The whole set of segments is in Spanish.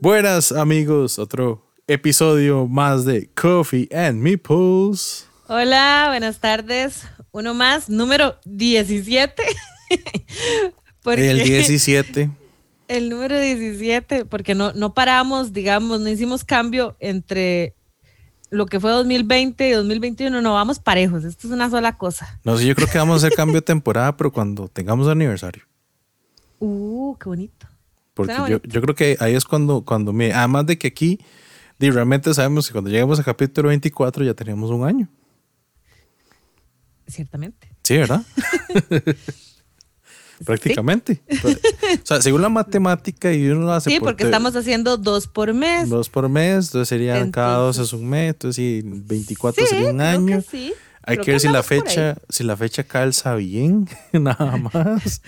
Buenas amigos, otro episodio más de Coffee and Meeples. Hola, buenas tardes. Uno más, número 17. el 17. El número 17, porque no, no paramos, digamos, no hicimos cambio entre lo que fue 2020 y 2021, no vamos parejos, esto es una sola cosa. No sé, yo creo que vamos a hacer cambio de temporada, pero cuando tengamos aniversario. Uh, qué bonito. Porque yo, yo, creo que ahí es cuando, cuando me, además de que aquí, realmente sabemos que cuando lleguemos a capítulo 24 ya tenemos un año. Ciertamente. Sí, ¿verdad? Prácticamente. o sea, según la matemática y uno lo hace. Sí, porque estamos haciendo dos por mes. Dos por mes, entonces serían cada dos es un mes, entonces sí, 24 sería un año. sí. Hay que ver si la fecha, si la fecha calza bien, nada más.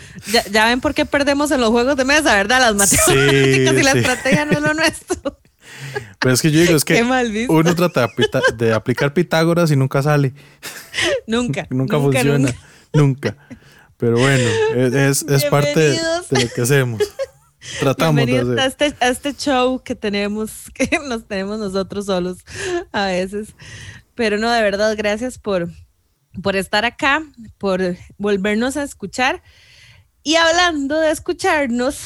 Ya, ven por qué perdemos en los juegos de mesa, ¿verdad? Las matemáticas y la estrategia no es lo nuestro. Pero es que yo digo, es que uno trata de, aplicar Pitágoras y nunca sale. Nunca. nunca, funciona. Nunca. Pero bueno, es, es parte de lo que hacemos. Tratamos de hacer. A este, a este show que tenemos, que nos tenemos nosotros solos a veces. Pero no, de verdad, gracias por, por estar acá, por volvernos a escuchar. Y hablando de escucharnos,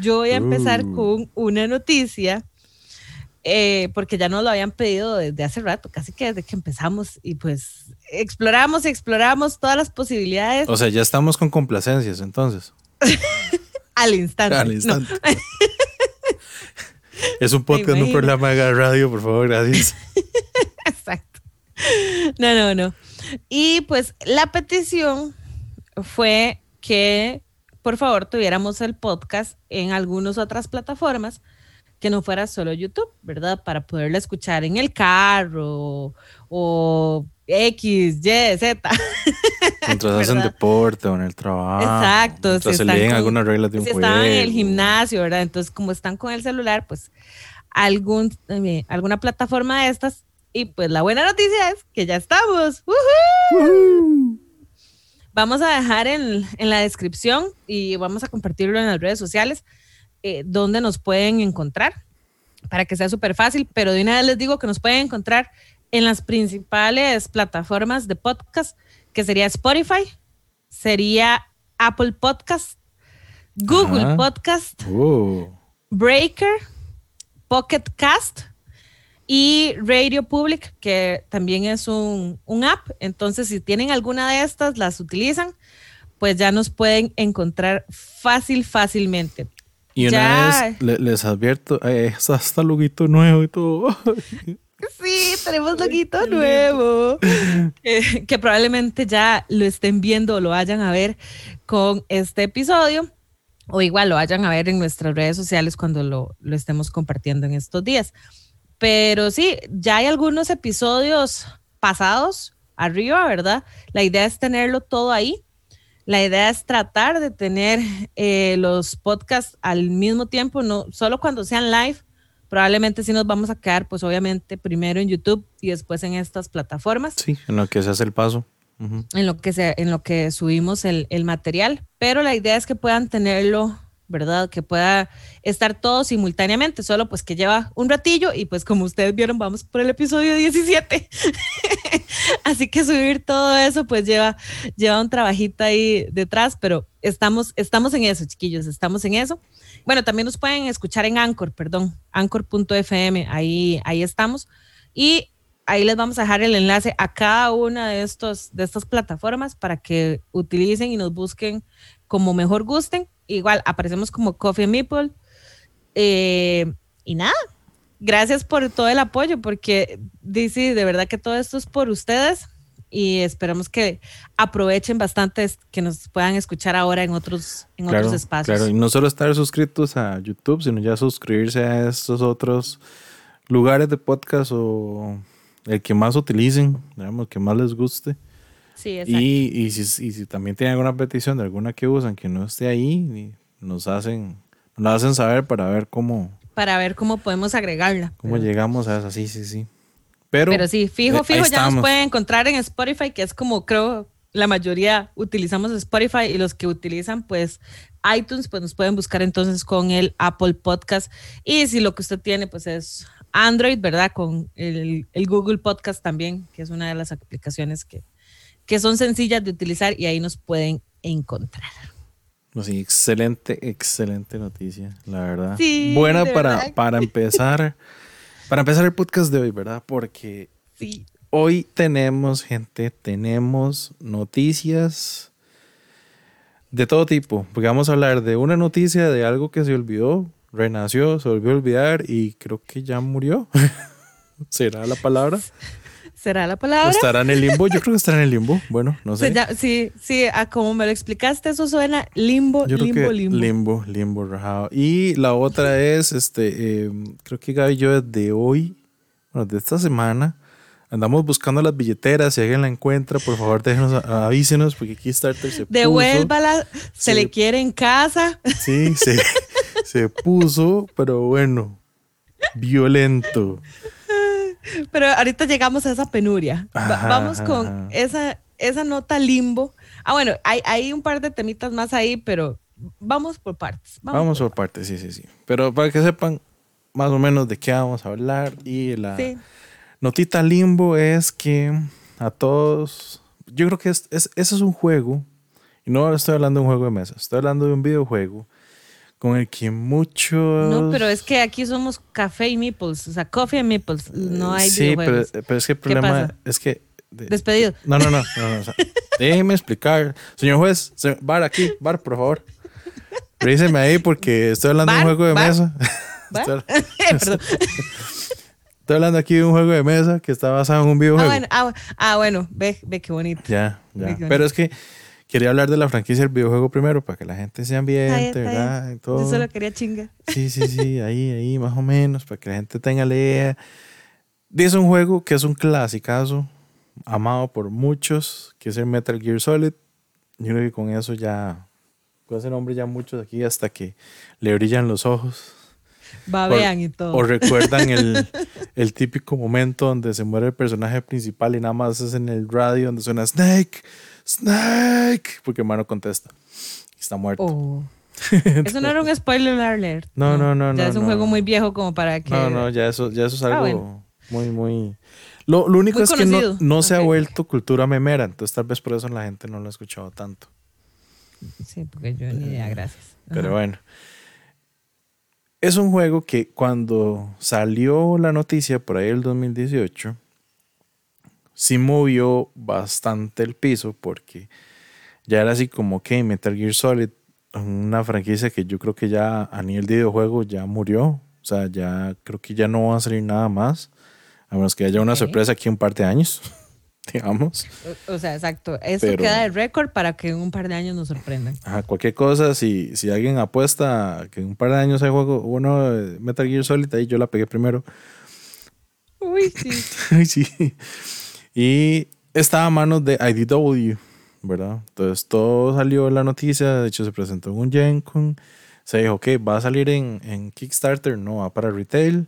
yo voy a empezar uh. con una noticia, eh, porque ya nos lo habían pedido desde hace rato, casi que desde que empezamos, y pues exploramos y exploramos todas las posibilidades. O sea, ya estamos con complacencias entonces. Al instante. Al instante. es un podcast, un programa de radio, por favor, gracias. Exacto. No, no, no. Y pues la petición fue que por favor tuviéramos el podcast en algunas otras plataformas que no fuera solo YouTube, ¿verdad? Para poderlo escuchar en el carro o X, Y, Z. Mientras hacen deporte o en el trabajo. Exacto. Mientras se leen algunas reglas de un si están en el gimnasio, ¿verdad? Entonces, como están con el celular, pues algún, eh, alguna plataforma de estas y pues la buena noticia es que ya estamos. Vamos a dejar en, la descripción y vamos a compartirlo en las redes sociales eh, donde nos pueden encontrar para que sea súper fácil. Pero de una vez les digo que nos pueden encontrar en las principales plataformas de podcast, que sería Spotify, sería Apple Podcast, Google Podcast, uh. Breaker, Pocket Cast y Radio Public, que también es un, app. Entonces, si tienen alguna de estas, las utilizan, pues ya nos pueden encontrar fácil, fácilmente. Y una vez les advierto, eh, hasta loguito nuevo y todo. Sí, tenemos loguito nuevo. que probablemente ya lo estén viendo o lo vayan a ver con este episodio. O igual lo vayan a ver en nuestras redes sociales cuando lo, lo estemos compartiendo en estos días. Pero sí, ya hay algunos episodios pasados arriba, ¿verdad? La idea es tenerlo todo ahí. La idea es tratar de tener eh, los podcasts al mismo tiempo, no solo cuando sean live. Probablemente sí nos vamos a quedar, pues obviamente, primero en YouTube y después en estas plataformas. Sí, en lo que se hace el paso. en, lo que se, en lo que subimos el, el material. Pero la idea es que puedan tenerlo ¿verdad? Que pueda estar todo simultáneamente, solo pues que lleva un ratillo y pues como ustedes vieron, vamos por el episodio 17. Así que subir todo eso pues lleva, lleva un trabajito ahí detrás, pero estamos, estamos en eso, chiquillos, estamos en eso. Bueno, también nos pueden escuchar en Anchor, perdón, anchor.fm, ahí, ahí estamos. Y ahí les vamos a dejar el enlace a cada una de, estos, de estas plataformas para que utilicen y nos busquen como mejor gusten igual aparecemos como Coffee Meeple. Eh, y nada, gracias por todo el apoyo, porque dice de verdad que todo esto es por ustedes y esperamos que aprovechen bastante que nos puedan escuchar ahora en otros, en otros espacios. Claro, y no solo estar suscritos a YouTube, sino ya suscribirse a estos otros lugares de podcast o el que más utilicen, digamos, que más les guste. Y, y, si, y si también tienen alguna petición de alguna que usan que no esté ahí, nos hacen, nos hacen saber para ver cómo. Para ver cómo podemos agregarla. Cómo llegamos a esa, sí, sí, sí. Pero, Pero sí, fijo, fijo, ya nos pueden encontrar en Spotify, que es como creo la mayoría utilizamos Spotify y los que utilizan pues iTunes, pues nos pueden buscar entonces con el Apple Podcast. Y si lo que usted tiene pues es Android, ¿verdad? Con el, Google Podcast también, que es una de las aplicaciones que, que son sencillas de utilizar y ahí nos pueden encontrar. Sí, excelente, excelente noticia, la verdad. Buena para, para empezar, para empezar el podcast de hoy, ¿verdad? Porque sí. hoy tenemos, gente, tenemos noticias de todo tipo. Porque vamos a hablar de una noticia de algo que se olvidó, renació, se volvió a olvidar y creo que ya murió. ¿Será la palabra? ¿Será la palabra? ¿Estará en el limbo? Yo creo que estará en el limbo. Bueno, no sé. sí, sí, a como me lo explicaste, eso suena limbo, limbo, limbo. Limbo, limbo, rajado. Y la otra es, este, em, creo que Gaby y yo de hoy, bueno, de esta semana, andamos buscando las billeteras. Si alguien la encuentra, por favor, déjenos, avísenos, porque Kickstarter se puso. Devuélvala, se, le quiere en casa. Sí, se, se puso, pero bueno, violento. Pero ahorita llegamos a esa penuria. vamos con esa, esa nota limbo. Ah, bueno, hay, hay un par de temitas más ahí, pero vamos por partes. Vamos, por, partes, sí, sí, sí. Pero para que sepan más o menos de qué vamos a hablar y la notita limbo es que a todos, yo creo que es, es, ese es un juego, y no estoy hablando de un juego de mesa, estoy hablando de un videojuego con el que muchos... No, pero es que aquí somos café y meeples, o sea, coffee y meeples, no hay Sí, pero, pero, es que el problema es que... Despedido. No, no, no, no, déjeme explicar. Señor juez, bar aquí, bar, por favor. Ríseme ahí porque estoy hablando de un juego de mesa. Estoy, Perdón. Estoy hablando aquí de un juego de mesa que está basado en un videojuego. Ah, bueno, ah, ah, bueno. ve, ve qué bonito. Ya, ya. Pero es que quería hablar de la franquicia del videojuego primero para que la gente se ambiente, ¿verdad? todo. Yo solo quería chinga. Sí, sí, sí, ahí, ahí, más o menos, para que la gente tenga la idea. Dice un juego que es un clasicazo, amado por muchos, que es el Metal Gear Solid. Yo creo que con eso ya, con ese nombre ya muchos aquí hasta que le brillan los ojos. Babean y todo. O recuerdan el, el, típico momento donde se muere el personaje principal y nada más es en el radio donde suena Snake Snake, porque hermano contesta. Está muerto. Oh. Eso no era un spoiler alert. No, no, no. Ya es un juego muy viejo como para que. No, no, ya eso, ya eso es ah, algo muy, muy. Lo, lo único es que no, no se ha vuelto cultura memera, entonces tal vez por eso la gente no lo ha escuchado tanto. Sí, porque yo ni idea, gracias. Pero bueno. Es un juego que cuando salió la noticia por ahí el 2018, sí movió bastante el piso porque ya era así como que Metal Gear Solid, una franquicia que yo creo que ya a nivel de videojuego ya murió. O sea, ya creo que ya no va a salir nada más. A menos que haya una sorpresa aquí un par de años, digamos. O, sea, exacto. Eso queda de récord para que en un par de años nos sorprendan. Ajá, cualquier cosa, si, si alguien apuesta que en un par de años hay juego, uno Metal Gear Solid, ahí yo la pegué primero. Uy, sí. Uy, sí. Y estaba a manos de IDW, ¿verdad? Entonces todo salió en la noticia, de hecho se presentó en un Gen se dijo que va a salir en, en Kickstarter, no va para retail.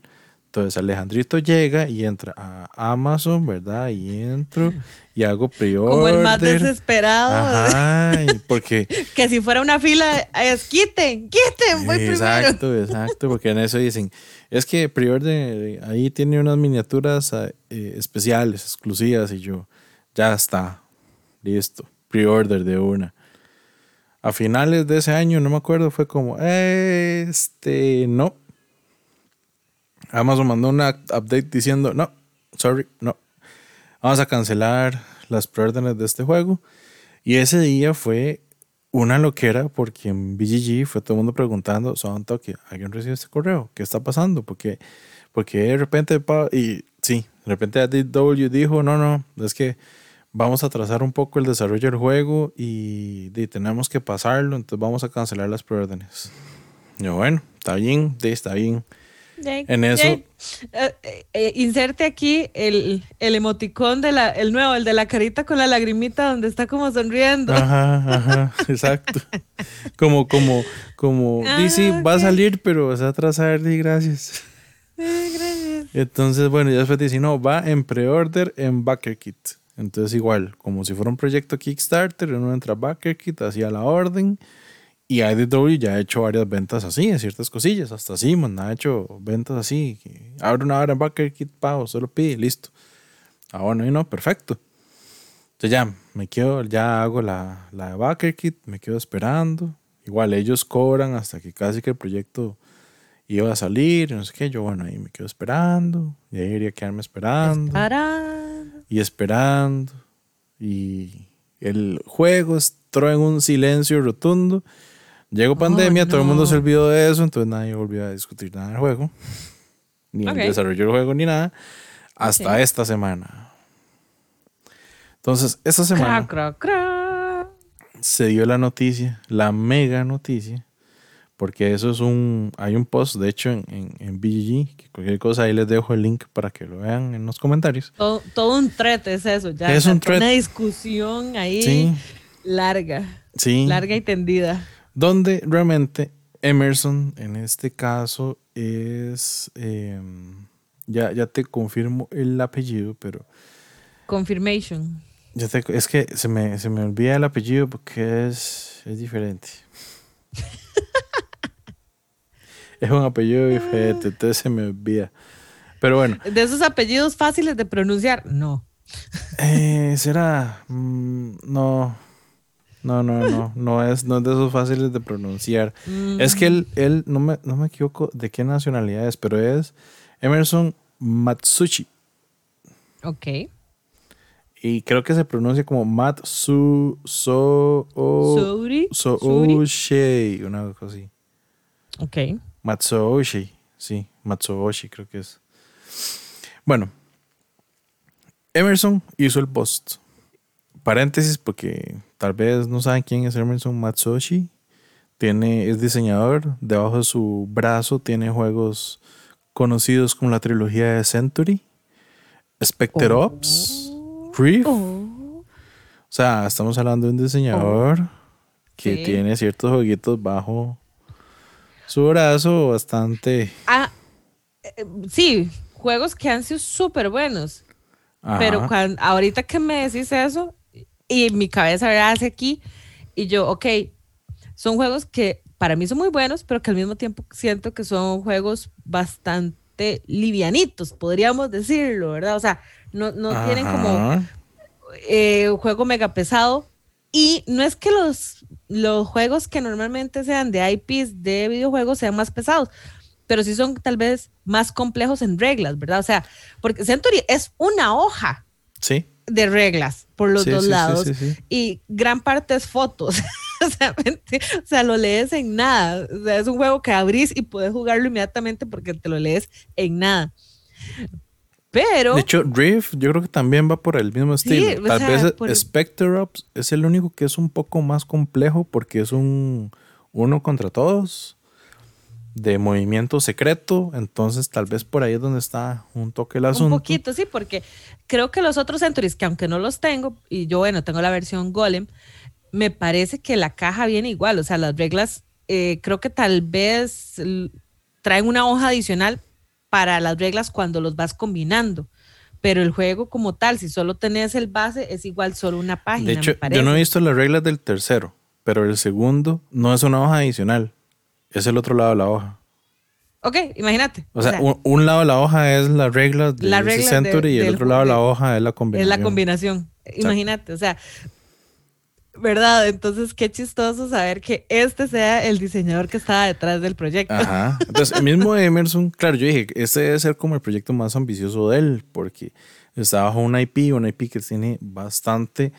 Entonces Alejandrito llega y entra a Amazon, ¿verdad? Y entro y hago pre-order. Como el más desesperado. Ay, porque... que si fuera una fila, es quiten, quiten, voy exacto, primero. Exacto, porque en eso dicen, es que pre-order ahí tiene unas miniaturas eh, especiales, exclusivas, y yo, ya está, listo, pre-order de una. A finales de ese año, no me acuerdo, fue como, este, no, Amazon mandó una update diciendo, no, sorry, no. Vamos a cancelar las preórdenes de este juego. Y ese día fue una loquera porque en BGG fue todo el mundo preguntando, son toque, ¿alguien recibe este correo? ¿Qué está pasando? Porque, porque de repente, y sí, de repente DW dijo, no, no, es que vamos a trazar un poco el desarrollo del juego y, tenemos que pasarlo, entonces vamos a cancelar las preórdenes. Yo, bueno, está bien, está bien en eso. Eh, eh, inserte aquí el, el, emoticón de la, el nuevo, el de la carita con la lagrimita donde está como sonriendo. Ajá, ajá, exacto. como, como, como, dice, ah, va a salir, pero vas a atrasar, di gracias. gracias. Entonces, bueno, ya después dice, no, va en pre-order en Backer Kit. Entonces, igual, como si fuera un proyecto Kickstarter, uno entra a BackerKit, hacía la orden. Y IDW ya ha hecho varias ventas así, en ciertas cosillas. Hasta Simon ha hecho ventas así. Abre una hora en BackerKit, pago, solo pide, listo. Ah, bueno, y no, perfecto. Entonces ya, me quedo, ya hago la, la de BackerKit, me quedo esperando. Igual ellos cobran hasta que casi que el proyecto iba a salir, no sé qué. Yo, bueno, ahí me quedo esperando. Y ahí iría a quedarme esperando. Y esperando. Y el juego entró en un silencio rotundo. Llegó pandemia, todo el mundo se olvidó de eso, entonces nadie volvió a discutir nada del juego. Ni el desarrollo del juego, ni nada. Hasta esta semana. Entonces, esta semana se dio la noticia, la mega noticia, porque eso es un, hay un post, de hecho, en, en, BGG, que cualquier cosa ahí les dejo el link para que lo vean en los comentarios. Todo, un thread es eso, ya. Es un Una discusión ahí larga. Sí. Larga y tendida. Donde realmente Emerson, en este caso, es, em, ya, ya te confirmo el apellido, pero... Confirmation. es que se me, se me olvida el apellido porque es, es diferente. es un apellido diferente, entonces se me olvida. Pero bueno. ¿De esos apellidos fáciles de pronunciar? No. Eh, ¿Será? Mm, no. No, no, no. No es, no es de esos fáciles de pronunciar. Es que él, él no, me, no me equivoco de qué nacionalidad es, pero es Emerson Matsushi. Ok. Y creo que se pronuncia como Matsu so, o, so, una cosa así. Ok. Matsooshi, sí, Matsooshi creo que es. Bueno, Emerson hizo el post. Paréntesis, porque tal vez no saben quién es Emerson Matsooshi. Tiene, es diseñador. Debajo de su brazo tiene juegos conocidos como la trilogía de Century, Spectre oh. Ops, Reef. Oh. O sea, estamos hablando de un diseñador oh. que tiene ciertos jueguitos bajo su brazo bastante. Ah, eh, sí, juegos que han sido súper buenos. Pero cuando, ahorita que me decís eso, y mi cabeza hace aquí, y yo, ok, son juegos que para mí son muy buenos, pero que al mismo tiempo siento que son juegos bastante livianitos, podríamos decirlo, ¿verdad? O sea, no, no tienen como eh, un juego mega pesado. Y no es que los los juegos que normalmente sean de IPs de videojuegos sean más pesados, pero sí son tal vez más complejos en reglas, ¿verdad? O sea, porque Century es una hoja sí. De reglas por los dos lados y gran parte es fotos. o, sea, lo lees en nada. O sea, es un juego que abrís y puedes jugarlo inmediatamente porque te lo lees en nada. Pero. De hecho, Rift yo creo que también va por el mismo estilo. Tal vez Spectre Ops es el único que es un poco más complejo porque es un uno contra todos de movimiento secreto. Entonces, tal vez por ahí es donde está un toque el asunto. Un poquito, sí, porque creo que los otros Centuries, que aunque no los tengo, y yo, bueno, tengo la versión Golem, me parece que la caja viene igual. O sea, las reglas, eh, creo que tal vez traen una hoja adicional para las reglas cuando los vas combinando. Pero el juego como tal, si solo tenés el base, es igual solo una página. De hecho, yo no he visto las reglas del tercero, pero el segundo no es una hoja adicional, es el otro lado de la hoja. Ok, imagínate. O sea, un, lado de la hoja es las reglas de la Century y el otro lado de la hoja es la combinación. Es la combinación. Imagínate, o sea, ¿verdad? Entonces, qué chistoso saber que este sea el diseñador que estaba detrás del proyecto. Ajá. Entonces, el mismo Emerson, claro, yo dije, este debe ser como el proyecto más ambicioso de él, porque está bajo una IP, una IP que tiene bastante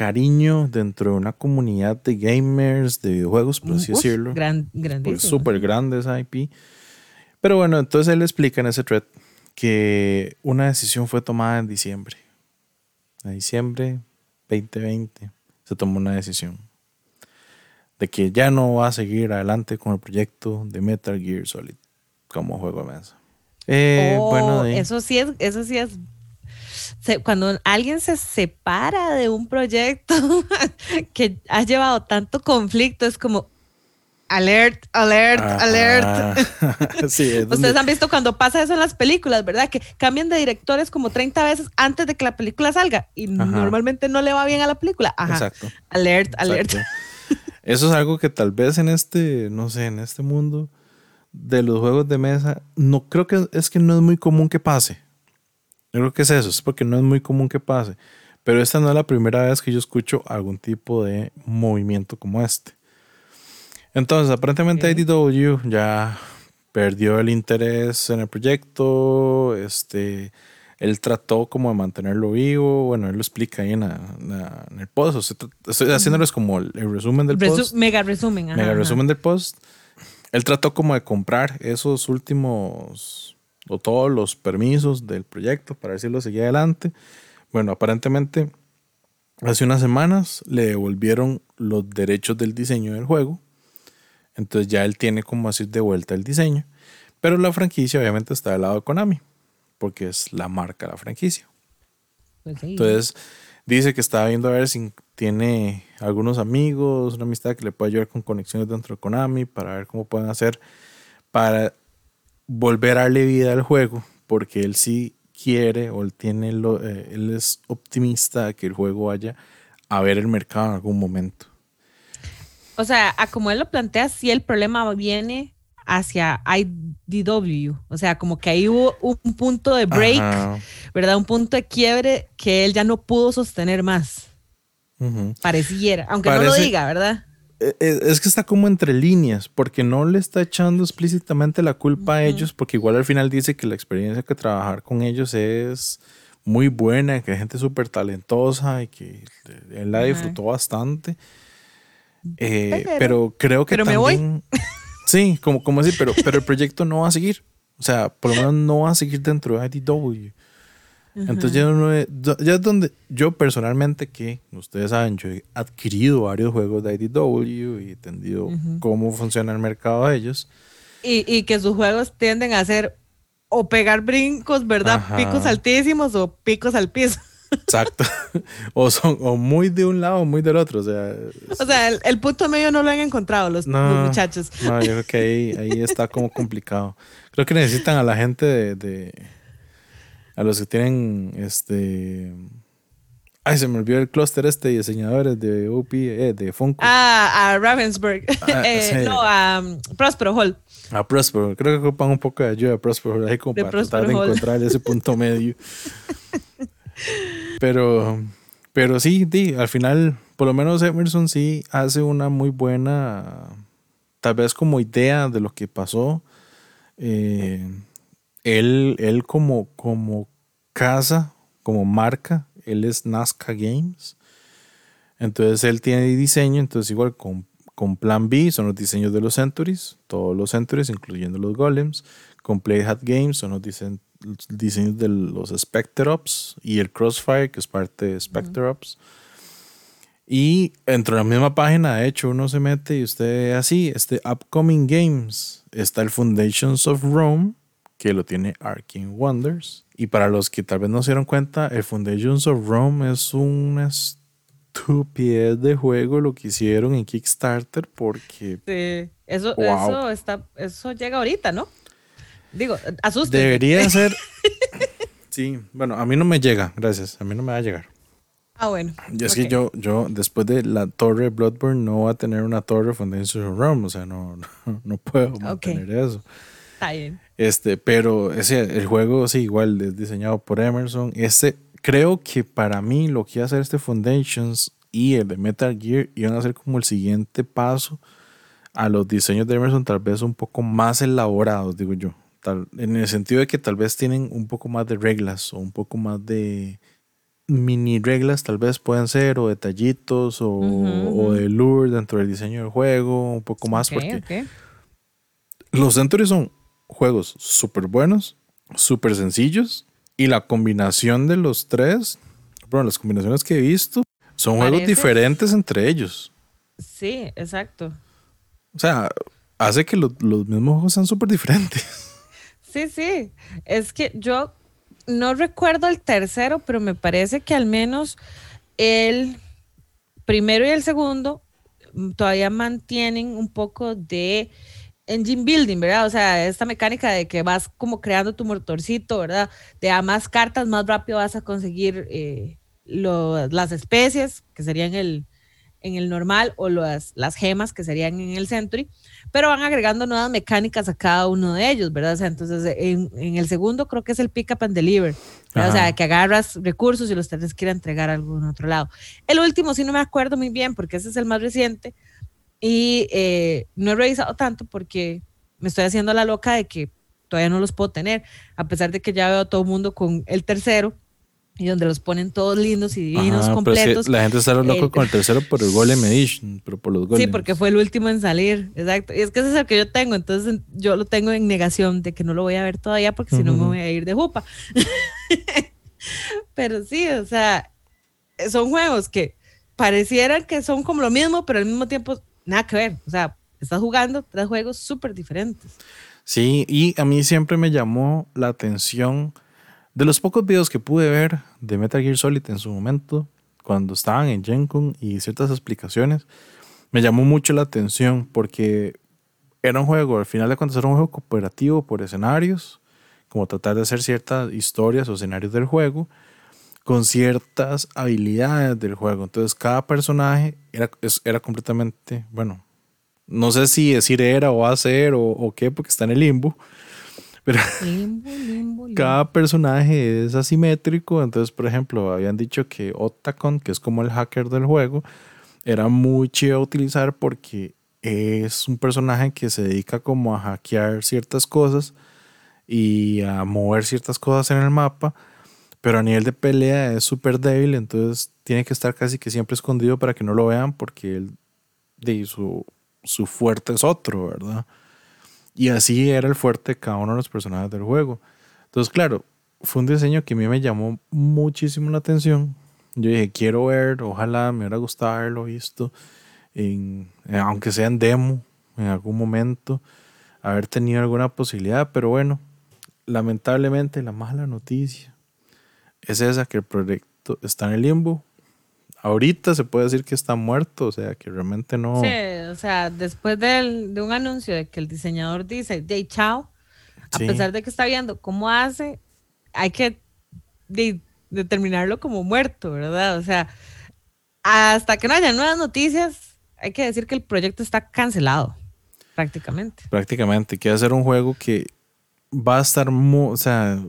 cariño dentro de una comunidad de gamers, de videojuegos, por así decirlo. Gran, grandísimo. Súper grande esa IP. Pero bueno, entonces él explica en ese thread que una decisión fue tomada en diciembre. En diciembre 2020 se tomó una decisión de que ya no va a seguir adelante con el proyecto de Metal Gear Solid como juego de mesa. Eh, oh, bueno, eso sí es, eso sí es cuando alguien se separa de un proyecto que ha llevado tanto conflicto, es como, alert, alert, alert. Ustedes han visto cuando pasa eso en las películas, ¿verdad? Que cambian de directores como 30 veces antes de que la película salga y normalmente no le va bien a la película. Ajá. Exacto. Alert, alert. Eso es algo que tal vez en este, no sé, en este mundo de los juegos de mesa, no creo que es que no es muy común que pase. Yo creo que es eso, es porque no es muy común que pase. Pero esta no es la primera vez que yo escucho algún tipo de movimiento como este. Entonces, aparentemente IDW ya perdió el interés en el proyecto. Este, él trató como de mantenerlo vivo. Bueno, él lo explica ahí en, el post. estoy haciéndoles como el, resumen del post. Mega resumen. mega resumen del post. Él trató como de comprar esos últimos o todos los permisos del proyecto para ver si lo seguía adelante. Bueno, aparentemente hace unas semanas le devolvieron los derechos del diseño del juego. Entonces ya él tiene como así de vuelta el diseño. Pero la franquicia obviamente está del lado de Konami, porque es la marca la franquicia. Pues Entonces dice que está viendo a ver si tiene algunos amigos, una amistad que le pueda ayudar con conexiones dentro de Konami para ver cómo pueden hacer para volver a darle vida al juego, porque él sí quiere o él tiene lo, eh, él es optimista que el juego vaya a ver el mercado en algún momento. O sea, a como él lo plantea, sí el problema viene hacia IDW. O sea, como que ahí hubo un punto de break, ¿verdad? Un punto de quiebre que él ya no pudo sostener más. Pareciera, aunque no lo diga, ¿verdad? Es que está como entre líneas, porque no le está echando explícitamente la culpa a ellos, porque igual al final dice que la experiencia que trabajar con ellos es muy buena, que hay gente súper talentosa y que él la disfrutó bastante. Eh, pero, creo que también... Me voy. Sí, como, como decir, pero, pero el proyecto no va a seguir. O sea, por lo menos no va a seguir dentro de IDW. Entonces ya, ya, es donde yo personalmente, que ustedes saben, yo he adquirido varios juegos de IDW y he entendido cómo funciona el mercado de ellos. Y, y, que sus juegos tienden a ser o pegar brincos, ¿verdad? Picos altísimos o picos al piso. Exacto. O son o muy de un lado o muy del otro. O sea, o sea el, punto medio no lo han encontrado los, muchachos. No, yo creo que ahí, ahí está como complicado. Creo que necesitan a la gente de a los que tienen este. Ay, se me olvidó el clúster este de diseñadores de UP, eh, de Funko. Ah, a Ravensburg. Ah, eh, no, a um, Prospero Hall. A Prospero. Creo que ocupan un poco de ayuda a Prospero Hall ahí como para tratar de encontrar ese punto medio. pero, pero sí, sí, al final, por lo menos Emerson sí hace una muy buena, tal vez como idea de lo que pasó. Eh, él, él como, como casa, como marca, él es Nazca Games. Entonces él tiene diseño, entonces igual con, con Plan B son los diseños de los Centuries, todos los Centuries, incluyendo los Golems. Con Playhat Games son los, diseños de los Spectre Ops y el Crossfire, que es parte de Spectre Ops. Y dentro de la misma página, de hecho, uno se mete y usted así, este Upcoming Games, está el Foundations of Rome, que lo tiene Arking Wonders. Y para los que tal vez no se dieron cuenta, el Foundations of Rome es una estupidez de juego lo que hicieron en Kickstarter porque... Sí, eso, eso, está, eso llega ahorita, ¿no? Digo, asusta. Debería ser... sí, bueno, a mí no me llega, gracias. A mí no me va a llegar. Ah, bueno. Y es que yo, yo, después de la torre Bloodborne, no voy a tener una torre Foundations of Rome. O sea, no, no, puedo mantener eso. Está bien. Este, pero ese, el juego, sí, igual es diseñado por Emerson. Este, creo que para mí lo que iba a hacer este Foundations y el de Metal Gear iban a ser como el siguiente paso a los diseños de Emerson, tal vez un poco más elaborados, digo yo. Tal, en el sentido de que tal vez tienen un poco más de reglas o un poco más de mini reglas, tal vez pueden ser, o detallitos, o, o de lure dentro del diseño del juego, un poco más, porque los Centuries son juegos súper buenos, súper sencillos, y la combinación de los tres, bueno, las combinaciones que he visto, son juegos diferentes entre ellos. Sí, exacto. O sea, hace que los mismos juegos sean súper diferentes. Sí, sí. Es que yo no recuerdo el tercero, pero me parece que al menos el primero y el segundo todavía mantienen un poco de engine building, ¿verdad? O sea, esta mecánica de que vas como creando tu motorcito, ¿verdad? De a más cartas, más rápido vas a conseguir eh, las especies, que serían el, en el normal, o las, las gemas, que serían en el Century, pero van agregando nuevas mecánicas a cada uno de ellos, ¿verdad? O sea, entonces en, en el segundo creo que es el pick up and deliver, o sea, que agarras recursos y los tienes que ir a entregar a algún otro lado. El último sí no me acuerdo muy bien, porque ese es el más reciente, y eh, no he revisado tanto porque me estoy haciendo la loca de que todavía no los puedo tener, a pesar de que ya veo a todo el mundo con el tercero y donde los ponen todos lindos y divinos, completos. la gente está loco eh, con el tercero por el Golem Edition, pero por los golems. Sí, porque fue el último en salir, exacto. Y es que ese es el que yo tengo, entonces yo lo tengo en negación de que no lo voy a ver todavía porque si no me voy a ir de jupa. pero sí, o sea, son juegos que parecieran que son como lo mismo, pero al mismo tiempo nada que ver. O sea, estás jugando tres juegos súper diferentes. Sí, y a mí siempre me llamó la atención de los pocos videos que pude ver de Metal Gear Solid en su momento, cuando estaban en Gencon y ciertas explicaciones, me llamó mucho la atención porque era un juego, al final de cuentas era un juego cooperativo por escenarios, como tratar de hacer ciertas historias o escenarios del juego con ciertas habilidades del juego. Entonces cada personaje era, era completamente, bueno, no sé si decir era o va a ser o, o qué, porque está en el limbo. Pero cada personaje es asimétrico. Entonces, por ejemplo, habían dicho que Otacon, que es como el hacker del juego, era muy chido a utilizar porque es un personaje que se dedica como a hackear ciertas cosas y a mover ciertas cosas en el mapa pero a nivel de pelea es súper débil, entonces tiene que estar casi que siempre escondido para que no lo vean porque él, de, su, su fuerte es otro, ¿verdad? Y así era el fuerte de cada uno de los personajes del juego. Entonces, claro, fue un diseño que a mí me llamó muchísimo la atención. Yo dije, quiero ver, ojalá me hubiera gustado haberlo visto, en, aunque sea en demo, en algún momento, haber tenido alguna posibilidad, pero bueno, lamentablemente la mala noticia es esa, que el proyecto está en el limbo. Ahorita se puede decir que está muerto, o sea, que realmente no... Sí, o sea, después de un anuncio de que el diseñador dice, de chao, a pesar de que está viendo cómo hace, hay que determinarlo como muerto, ¿verdad? O sea, hasta que no haya nuevas noticias, hay que decir que el proyecto está cancelado, prácticamente. Prácticamente, quiere hacer un juego que va a estar, muy, o sea,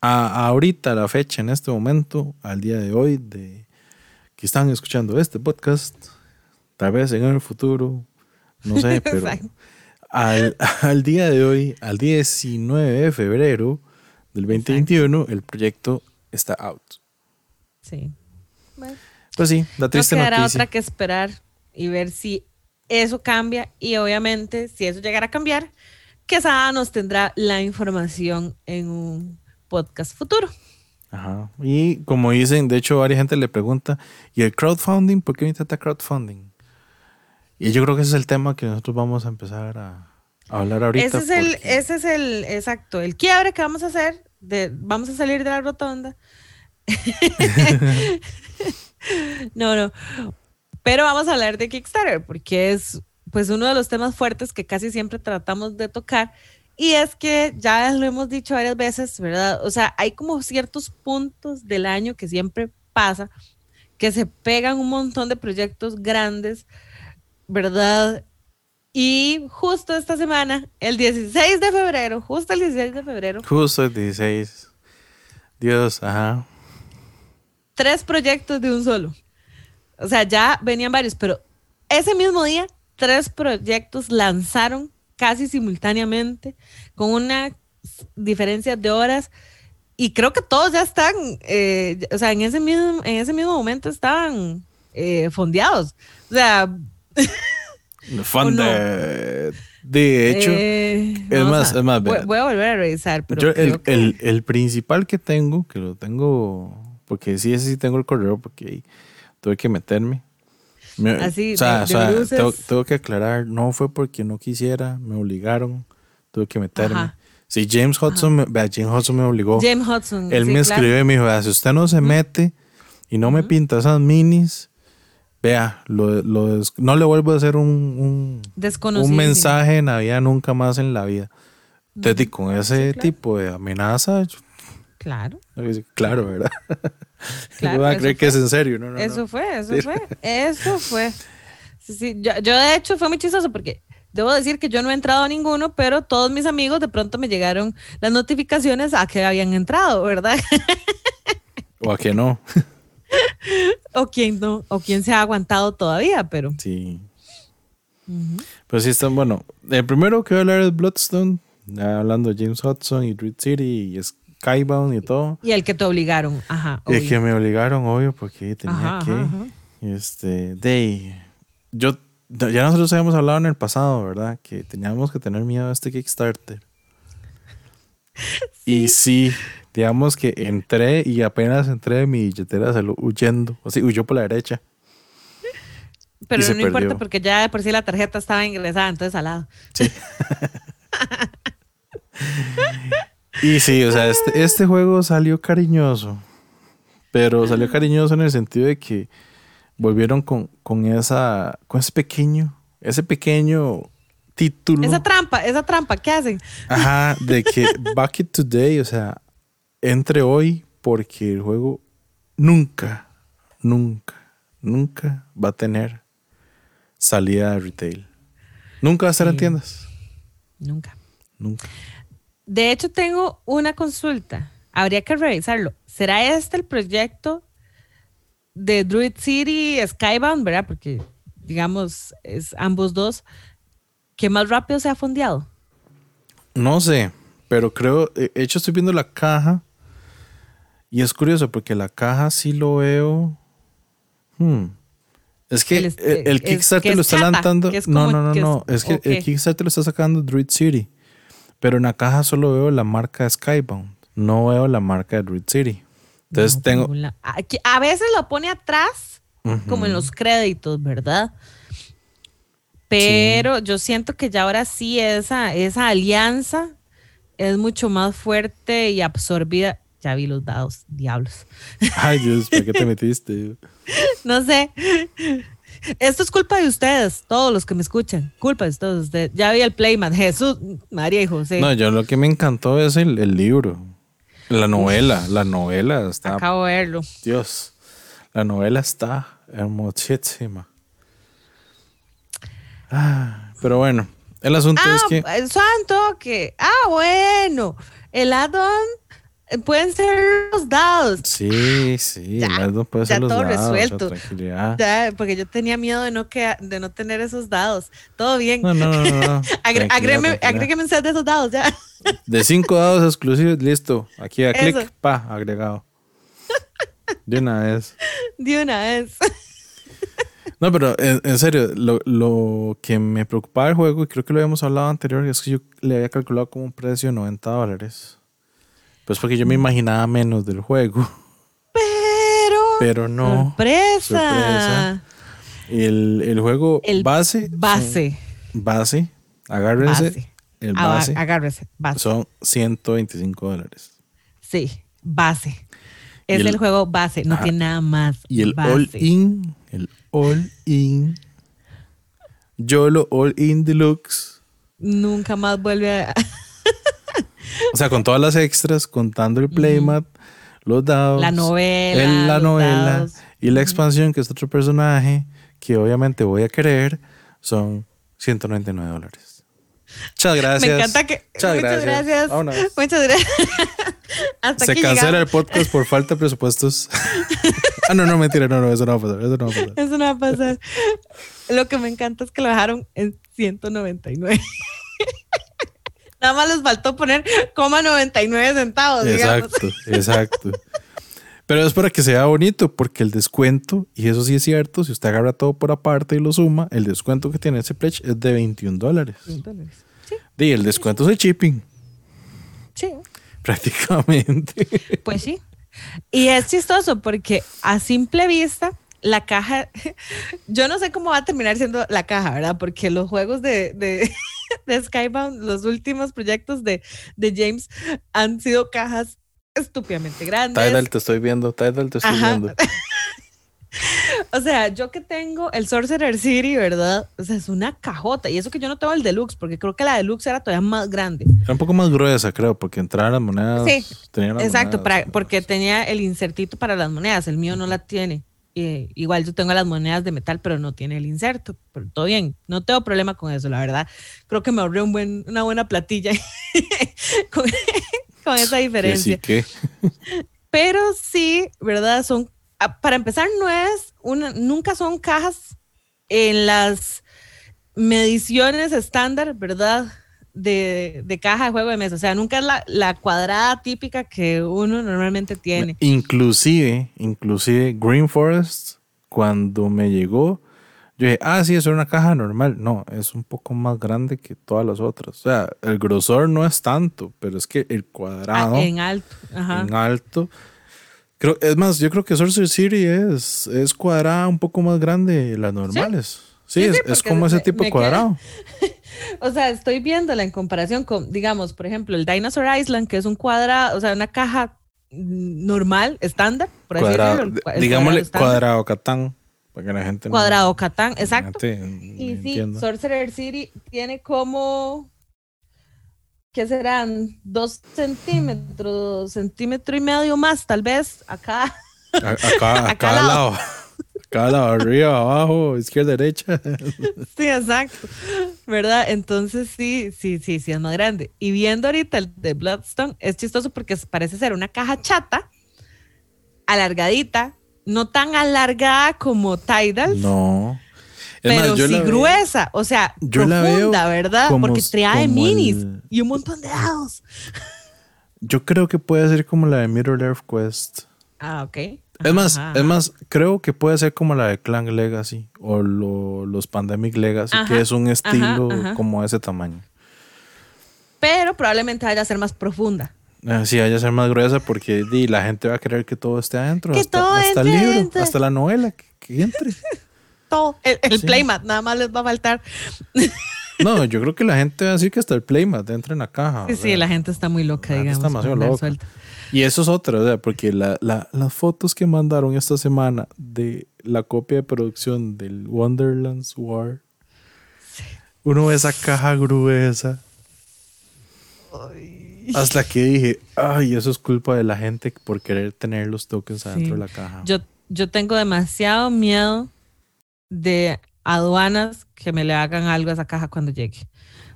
a, ahorita, la fecha, en este momento, al día de hoy, de que están escuchando este podcast, tal vez en el futuro, no sé, pero al, al, día de hoy, al 19 de febrero del 2021, el proyecto está out. Sí. pues sí, la triste no quedará otra que esperar y ver si eso cambia y obviamente si eso llegara a cambiar, Quesada nos tendrá la información en un podcast futuro. Ajá. Y como dicen, de hecho, varias gente le pregunta, ¿y el crowdfunding? ¿Por qué intenta crowdfunding? Y yo creo que ese es el tema que nosotros vamos a empezar a, hablar ahorita. Ese es, el, ese es el, exacto, el quiebre que vamos a hacer. De, vamos a salir de la rotonda. no, no. Pero vamos a hablar de Kickstarter porque es pues uno de los temas fuertes que casi siempre tratamos de tocar y es que ya lo hemos dicho varias veces, ¿verdad? O sea, hay como ciertos puntos del año que siempre pasa, que se pegan un montón de proyectos grandes, ¿verdad? Y justo esta semana, el 16 de febrero, justo el 16 de febrero. Justo el 16. Dios, ajá. Tres proyectos de un solo. O sea, ya venían varios, pero ese mismo día, tres proyectos lanzaron casi simultáneamente, con una diferencia de horas. Y creo que todos ya están, eh, o sea, en ese mismo, en ese mismo momento estaban eh, fondeados. O sea... De hecho, eh, es, más, es más, voy, a volver a revisar. Pero yo el, el, el, principal que tengo, que lo tengo, porque sí, ese sí tengo el correo, porque tuve que meterme. Así, o sea, tengo, que aclarar, no fue porque no quisiera, me obligaron, tuve que meterme. Si James Hudson, me, James Hudson me obligó. James Hudson. Él me escribió y me dijo, si usted no se mete y no me pinta esas minis, vea, lo, no le vuelvo a hacer un, un, mensaje de Navidad nunca más en la vida. Entonces, con ese tipo de amenaza, claro. Claro, ¿verdad? Claro, a creer que es en serio, ¿no? eso fue, eso fue, eso fue. Sí, Yo, yo, de hecho fue muy chistoso porque debo decir que yo no he entrado a ninguno, pero todos mis amigos de pronto me llegaron las notificaciones a que habían entrado, ¿verdad? o a que no. o quien no, o quien se ha aguantado todavía, pero. Sí. Pero sí están, bueno, el primero que voy a hablar es Bloodstone, hablando de James Hudson y Dread City y Skybound y todo. Y el que te obligaron, ajá. El que me obligaron, obvio, porque tenía que. Este, de yo, ya nosotros habíamos hablado en el pasado, ¿verdad? Que teníamos que tener miedo a este Kickstarter. Y sí, digamos que entré y apenas entré mi billetera salió huyendo. O sea, huyó por la derecha. Pero no importa porque ya de por sí la tarjeta estaba ingresada, entonces al lado. Sí. y sí, o sea, este, este juego salió cariñoso. Pero salió cariñoso en el sentido de que volvieron con, con, esa, con ese pequeño, ese pequeño título. Esa trampa, esa trampa, ¿qué hacen? Ajá, de que Back It Today, o sea, entre hoy porque el juego nunca, nunca, nunca va a tener salida de retail. Nunca va a estar en tiendas. Nunca. Nunca. De hecho, tengo una consulta. Habría que revisarlo. ¿Será este el proyecto de Druid City, Skybound, ¿verdad? Porque, digamos, es ambos dos. ¿Qué más rápido se ha fondeado? No sé, pero creo, de hecho estoy viendo la caja y es curioso porque la caja sí lo veo. Hmm. Es que el, Kickstarter lo está lanzando. No, no, no, no. Es, que el Kickstarter lo está sacando Druid City. Pero en la caja solo veo la marca Skybound. No veo la marca de Druid City. Entonces tengo. A veces lo pone atrás, como en los créditos, ¿verdad? Pero yo siento que ya ahora sí esa, esa alianza es mucho más fuerte y absorbida. Ya vi los dados, diablos. Ay, Dios, ¿por qué te metiste? no sé. Esto es culpa de ustedes, todos los que me escuchan. Culpa de todos ustedes. Ya vi el playmat, Jesús, María y José. No, yo lo que me encantó es el, el libro. La novela, la novela está. Acabo de verlo. Dios, la novela está hermosísima. Ah, pero bueno, el asunto es que. El santo que. Ah, bueno. El addon pueden ser los dados. Sí, sí, ser los todo resuelto. Ya, porque yo tenía miedo de no, que, de no tener esos dados. Todo bien. No, no, no. no. agrégueme un set de esos dados ya. De cinco dados exclusivos, listo. Aquí a clic, pa, agregado. De una vez. De una vez. No, pero en, serio, lo, que me preocupaba del juego, y creo que lo habíamos hablado anterior, es que yo le había calculado como un precio de 90 dólares. Pues porque yo me imaginaba menos del juego. Pero. Pero no. Sorpresa. El, el juego el base. Base. Base. Agárrense. El ah, base. agárrese, base. Son 125 dólares. Sí, base. Es el, juego base, no tiene nada más. Y el all-in, el all-in, YOLO all-in deluxe. Nunca más vuelve a... o sea, con todas las extras, contando el playmat, los dados. La novela. la novela. Y la expansión, que es otro personaje, que obviamente voy a querer, son 199 dólares. Muchas gracias. Me encanta que. Muchas, gracias. Muchas gracias. Se cancela el podcast por falta de presupuestos. ah, no, no, mentira, no, no, eso no va a pasar. Eso no va a pasar. Eso no va a pasar. Lo que me encanta es que lo dejaron en 199. Nada más les faltó poner coma 99 centavos. Exacto, exacto. Pero es para que sea bonito, porque el descuento, y eso sí es cierto, si usted agarra todo por aparte y lo suma, el descuento que tiene ese pledge es de 21 dólares. Sí. Y el descuento es el shipping. Sí. Prácticamente. Pues sí. Y es chistoso porque a simple vista, la caja, yo no sé cómo va a terminar siendo la caja, ¿verdad? Porque los juegos de, de, Skybound, los últimos proyectos de, de James han sido cajas estúpidamente grande. Tidal te estoy viendo, Tidal te estoy viendo. o sea, yo que tengo el Sorcerer City, ¿verdad? O sea, es una cajota. Y eso que yo no tengo el Deluxe, porque creo que la Deluxe era todavía más grande. Era un poco más gruesa, creo, porque entraba las monedas. Sí, exacto, porque tenía el insertito para las monedas. El mío no la tiene. Igual yo tengo las monedas de metal, pero no tiene el inserto. Pero todo bien, no tengo problema con eso, la verdad. Creo que me ahorré un buen, una buena platilla con, esa diferencia. ¿Qué? pero sí, ¿verdad? Son Ah, para empezar, no es una, nunca son cajas en las mediciones estándar, ¿verdad? De, caja de juego de mesa. O sea, nunca es la, cuadrada típica que uno normalmente tiene. Inclusive, inclusive Green Forest, cuando me llegó, yo dije, ah, sí, es una caja normal. No, es un poco más grande que todas las otras. O sea, el grosor no es tanto, pero es que el cuadrado. Ah, en alto. En alto Creo, es más, yo creo que Sorcerer City es, es cuadrada un poco más grande de las normales. Sí, es, como ese tipo de cuadrado. o sea, estoy viéndola en comparación con, digamos, por ejemplo, el Dinosaur Island, que es un cuadrado, o sea, una caja normal, estándar, por cuadrado, Digámosle cuadrado Catán, para que la gente Cuadrado Catán, exacto. y sí, Sorcerer City tiene como ¿qué serán? Dos centímetros, centímetro y medio más, tal vez, acá. acá, acá, al lado. Acá al lado, arriba, abajo, izquierda, derecha. sí, exacto. ¿Verdad? Entonces sí, sí, sí, sí, es más grande. Y viendo ahorita el de Bloodstone, es chistoso porque parece ser una caja chata, alargadita, no tan alargada como Tidal. No pero sí gruesa, o sea, profunda, ¿verdad? Porque trae minis y un montón de dados. Yo creo que puede ser como la de Middle Earth Quest. Ah, ok. Es más, es más, creo que puede ser como la de Clan Legacy o los Pandemic Legacy, que es un estilo como ese tamaño. Pero probablemente vaya a ser más profunda. Ah, sí, vaya a ser más gruesa porque la gente va a querer que todo esté adentro. Que hasta, todo hasta el libro, hasta la novela, que entre. El, playmat, nada más les va a faltar. No, yo creo que la gente va a decir que hasta el playmat entra en la caja. Sí, sí, la gente está muy loca, digamos. Está demasiado loca. Y eso es otra, o sea, porque la, las fotos que mandaron esta semana de la copia de producción del Wonderlands War, uno ve esa caja gruesa. Hasta que dije, ay, eso es culpa de la gente por querer tener los tokens adentro de la caja. Yo, yo tengo demasiado miedo de aduanas que me le hagan algo a esa caja cuando llegue.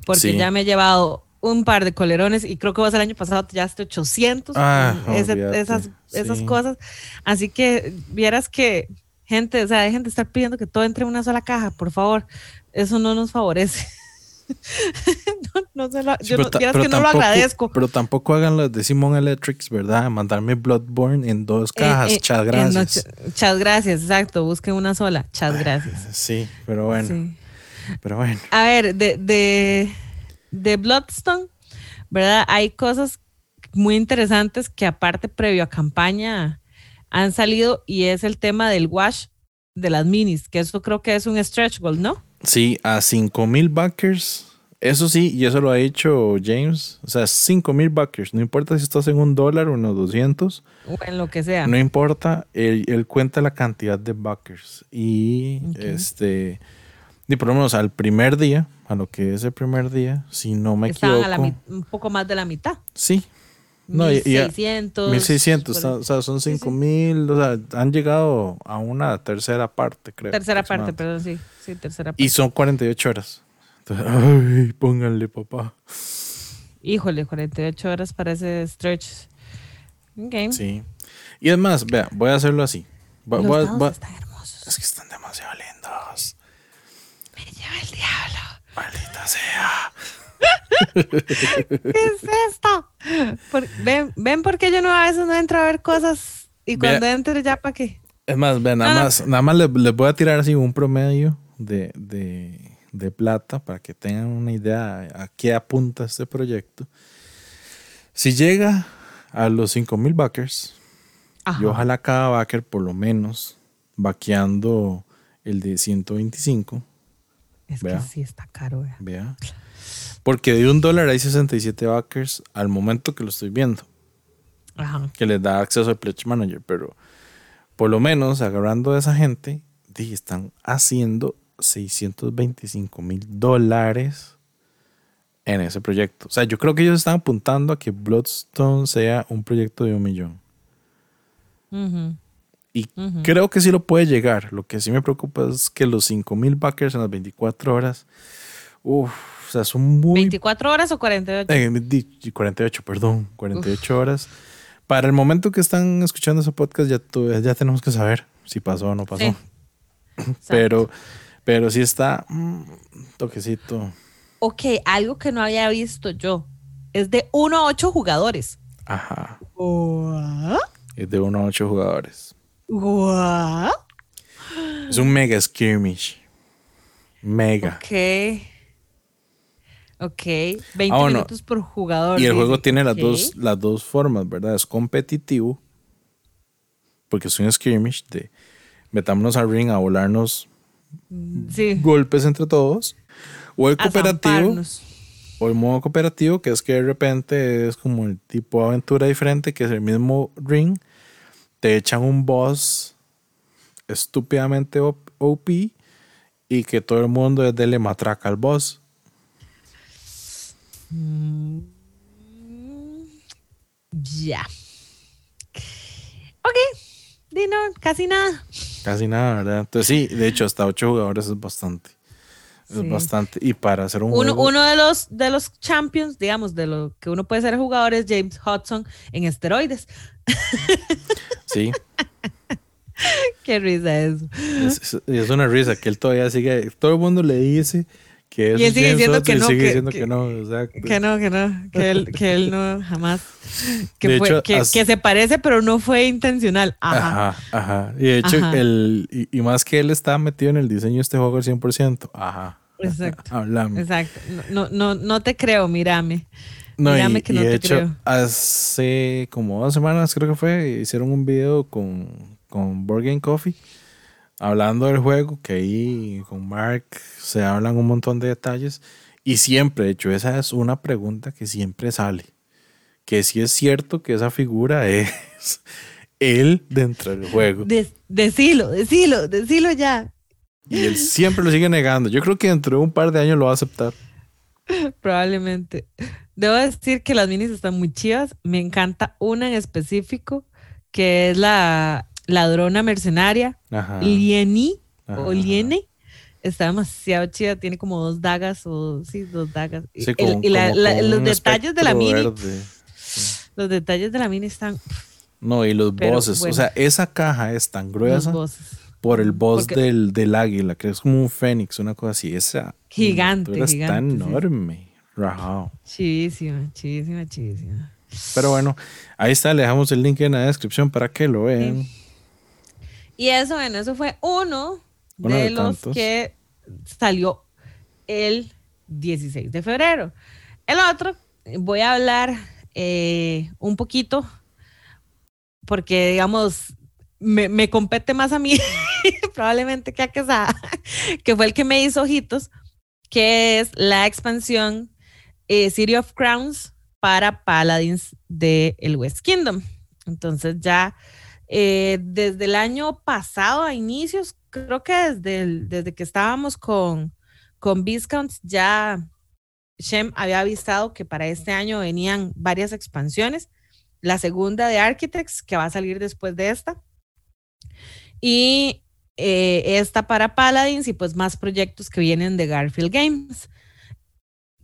Porque ya me he llevado un par de colerones y creo que vos el año pasado ya hasta 800 ah, esas, esas cosas. Así que vieras que gente, o sea, dejen de estar pidiendo que todo entre en una sola caja, por favor. Eso no nos favorece. no, se lo, yo que no lo agradezco. Pero tampoco hagan las de Simon Electrics, ¿verdad? Mandarme Bloodborne en dos eh, cajas. Eh, chad, gracias. chad, gracias, exacto. Busquen una sola. Chad, gracias. Sí, pero bueno. Pero bueno. A ver, de, de, de Bloodstone, ¿verdad? Hay cosas muy interesantes que aparte previo a campaña han salido y es el tema del wash de las minis, que eso creo que es un stretch goal, ¿no? Sí, a 5000 backers. Eso sí, y eso lo ha hecho James. O sea, 5000 backers. No importa si estás en un dólar o en los 200. O en lo que sea. No importa. Él, cuenta la cantidad de backers. Y este. Y por lo menos al primer día, a lo que es el primer día, si no me equivoco. un poco más de la mitad. Sí, no, 1600. 1600, o sea, son 5000, o sea, han llegado a una tercera parte, creo. Tercera parte, perdón, sí, sí, tercera parte. Y son 48 horas. Entonces, ay, pónganle, papá. Híjole, 48 horas para ese stretch. Okay. Sí. Y además, vea, voy a hacerlo así. Los voy, están hermosos. Es que están demasiado lindos. Me lleva el diablo. Maldita sea. ¿Qué es esto? ven, ven porque yo no a veces no entro a ver cosas y cuando entro ya para qué. Es más, nada ah. más, nada más les, voy a tirar así un promedio de, de, plata para que tengan una idea a qué apunta este proyecto. Si llega a los 5000 backers, y ojalá cada backer por lo menos vaqueando el de 125. Es que sí está caro. Vea. Porque de un dólar hay 67 backers al momento que lo estoy viendo. Que les da acceso al Pledge Manager. Pero por lo menos agarrando a esa gente, están haciendo 625 mil dólares en ese proyecto. O sea, yo creo que ellos están apuntando a que Bloodstone sea un proyecto de un millón. Y creo que sí lo puede llegar. Lo que sí me preocupa es que los 5 mil backers en las 24 horas, uff, sea, son muy... ¿24 horas o 48? 48, eh, perdón, 48 horas. Para el momento que están escuchando ese podcast ya, ya tenemos que saber si pasó o no pasó. Pero, pero sí está mm, toquecito. Ok, algo que no había visto yo. Es de 1 a 8 jugadores. Ajá. Es de 1 a 8 jugadores. Es un mega skirmish. Mega. Ok. Ok. 20 ah, minutos por jugador. Y el juego tiene las, dos, las dos formas, ¿verdad? Es competitivo. Porque es un skirmish de metámonos al ring a volarnos golpes entre todos. O el cooperativo. O el modo cooperativo, que es que de repente es como el tipo de aventura diferente, que es el mismo ring. Te echan un boss estúpidamente OP y que todo el mundo es de matraca al boss. Mm, ya. Ok. Dino, casi nada. Casi nada, ¿verdad? Entonces sí, de hecho, hasta ocho jugadores es bastante. Es bastante. Y para hacer un uno, Uno de los, de los champions, digamos, de lo que uno puede ser jugador es James Hudson en esteroides. Sí. Qué risa eso. Es, es, una risa que él todavía sigue. Todo el mundo le dice que y él sigue diciendo que no. Sigue que, diciendo que, no. Que no, que no. Que él, que él no, jamás. Que, fue, que, que, se parece, pero no fue intencional. Ajá. Ajá. ajá. Y de hecho, el, y, y, más que él está metido en el diseño de este juego al 100%. Ajá. Exacto. Hablame. Exacto. No, no, no te creo, mírame. No, mírame que no te hecho, creo. Hace como dos semanas, creo que fue, hicieron un video con, con Board Coffee hablando del juego, que ahí con Mark se hablan un montón de detalles. Y siempre, de hecho, esa es una pregunta que siempre sale. Que si es cierto que esa figura es él dentro del juego. decilo, decilo, decilo ya. Y él siempre lo sigue negando. Yo creo que dentro de un par de años lo va a aceptar. Probablemente. Debo decir que las minis están muy chivas. Me encanta una en específico, que es la ladrona mercenaria, Lieni o Liene. Está demasiado chida, tiene como dos dagas o sí, dos dagas. y los detalles de la mini. Los detalles de la mini están. No, y los bosses. O sea, esa caja es tan gruesa por el boss del, del, águila, que es como un fénix, una cosa así. Esa gigante. gigante está enorme. Rajao. Chidísima, chidísima, chidísima. Pero bueno, ahí está, le dejamos el link en la descripción para que lo vean. Y eso, bueno, eso fue uno, de, los que salió el 16 de febrero. El otro, voy a hablar eh, un poquito, porque digamos, me, compete más a mí, probablemente que a Quesada, que fue el que me hizo ojitos, que es la expansión eh, City of Crowns para Paladins de el West Kingdom. Entonces ya eh, desde el año pasado a inicios, creo que desde, desde que estábamos con, con Viscounts, ya Shem había avisado que para este año venían varias expansiones. La segunda de Architects, que va a salir después de esta. Y eh, esta para Paladins y pues más proyectos que vienen de Garfield Games.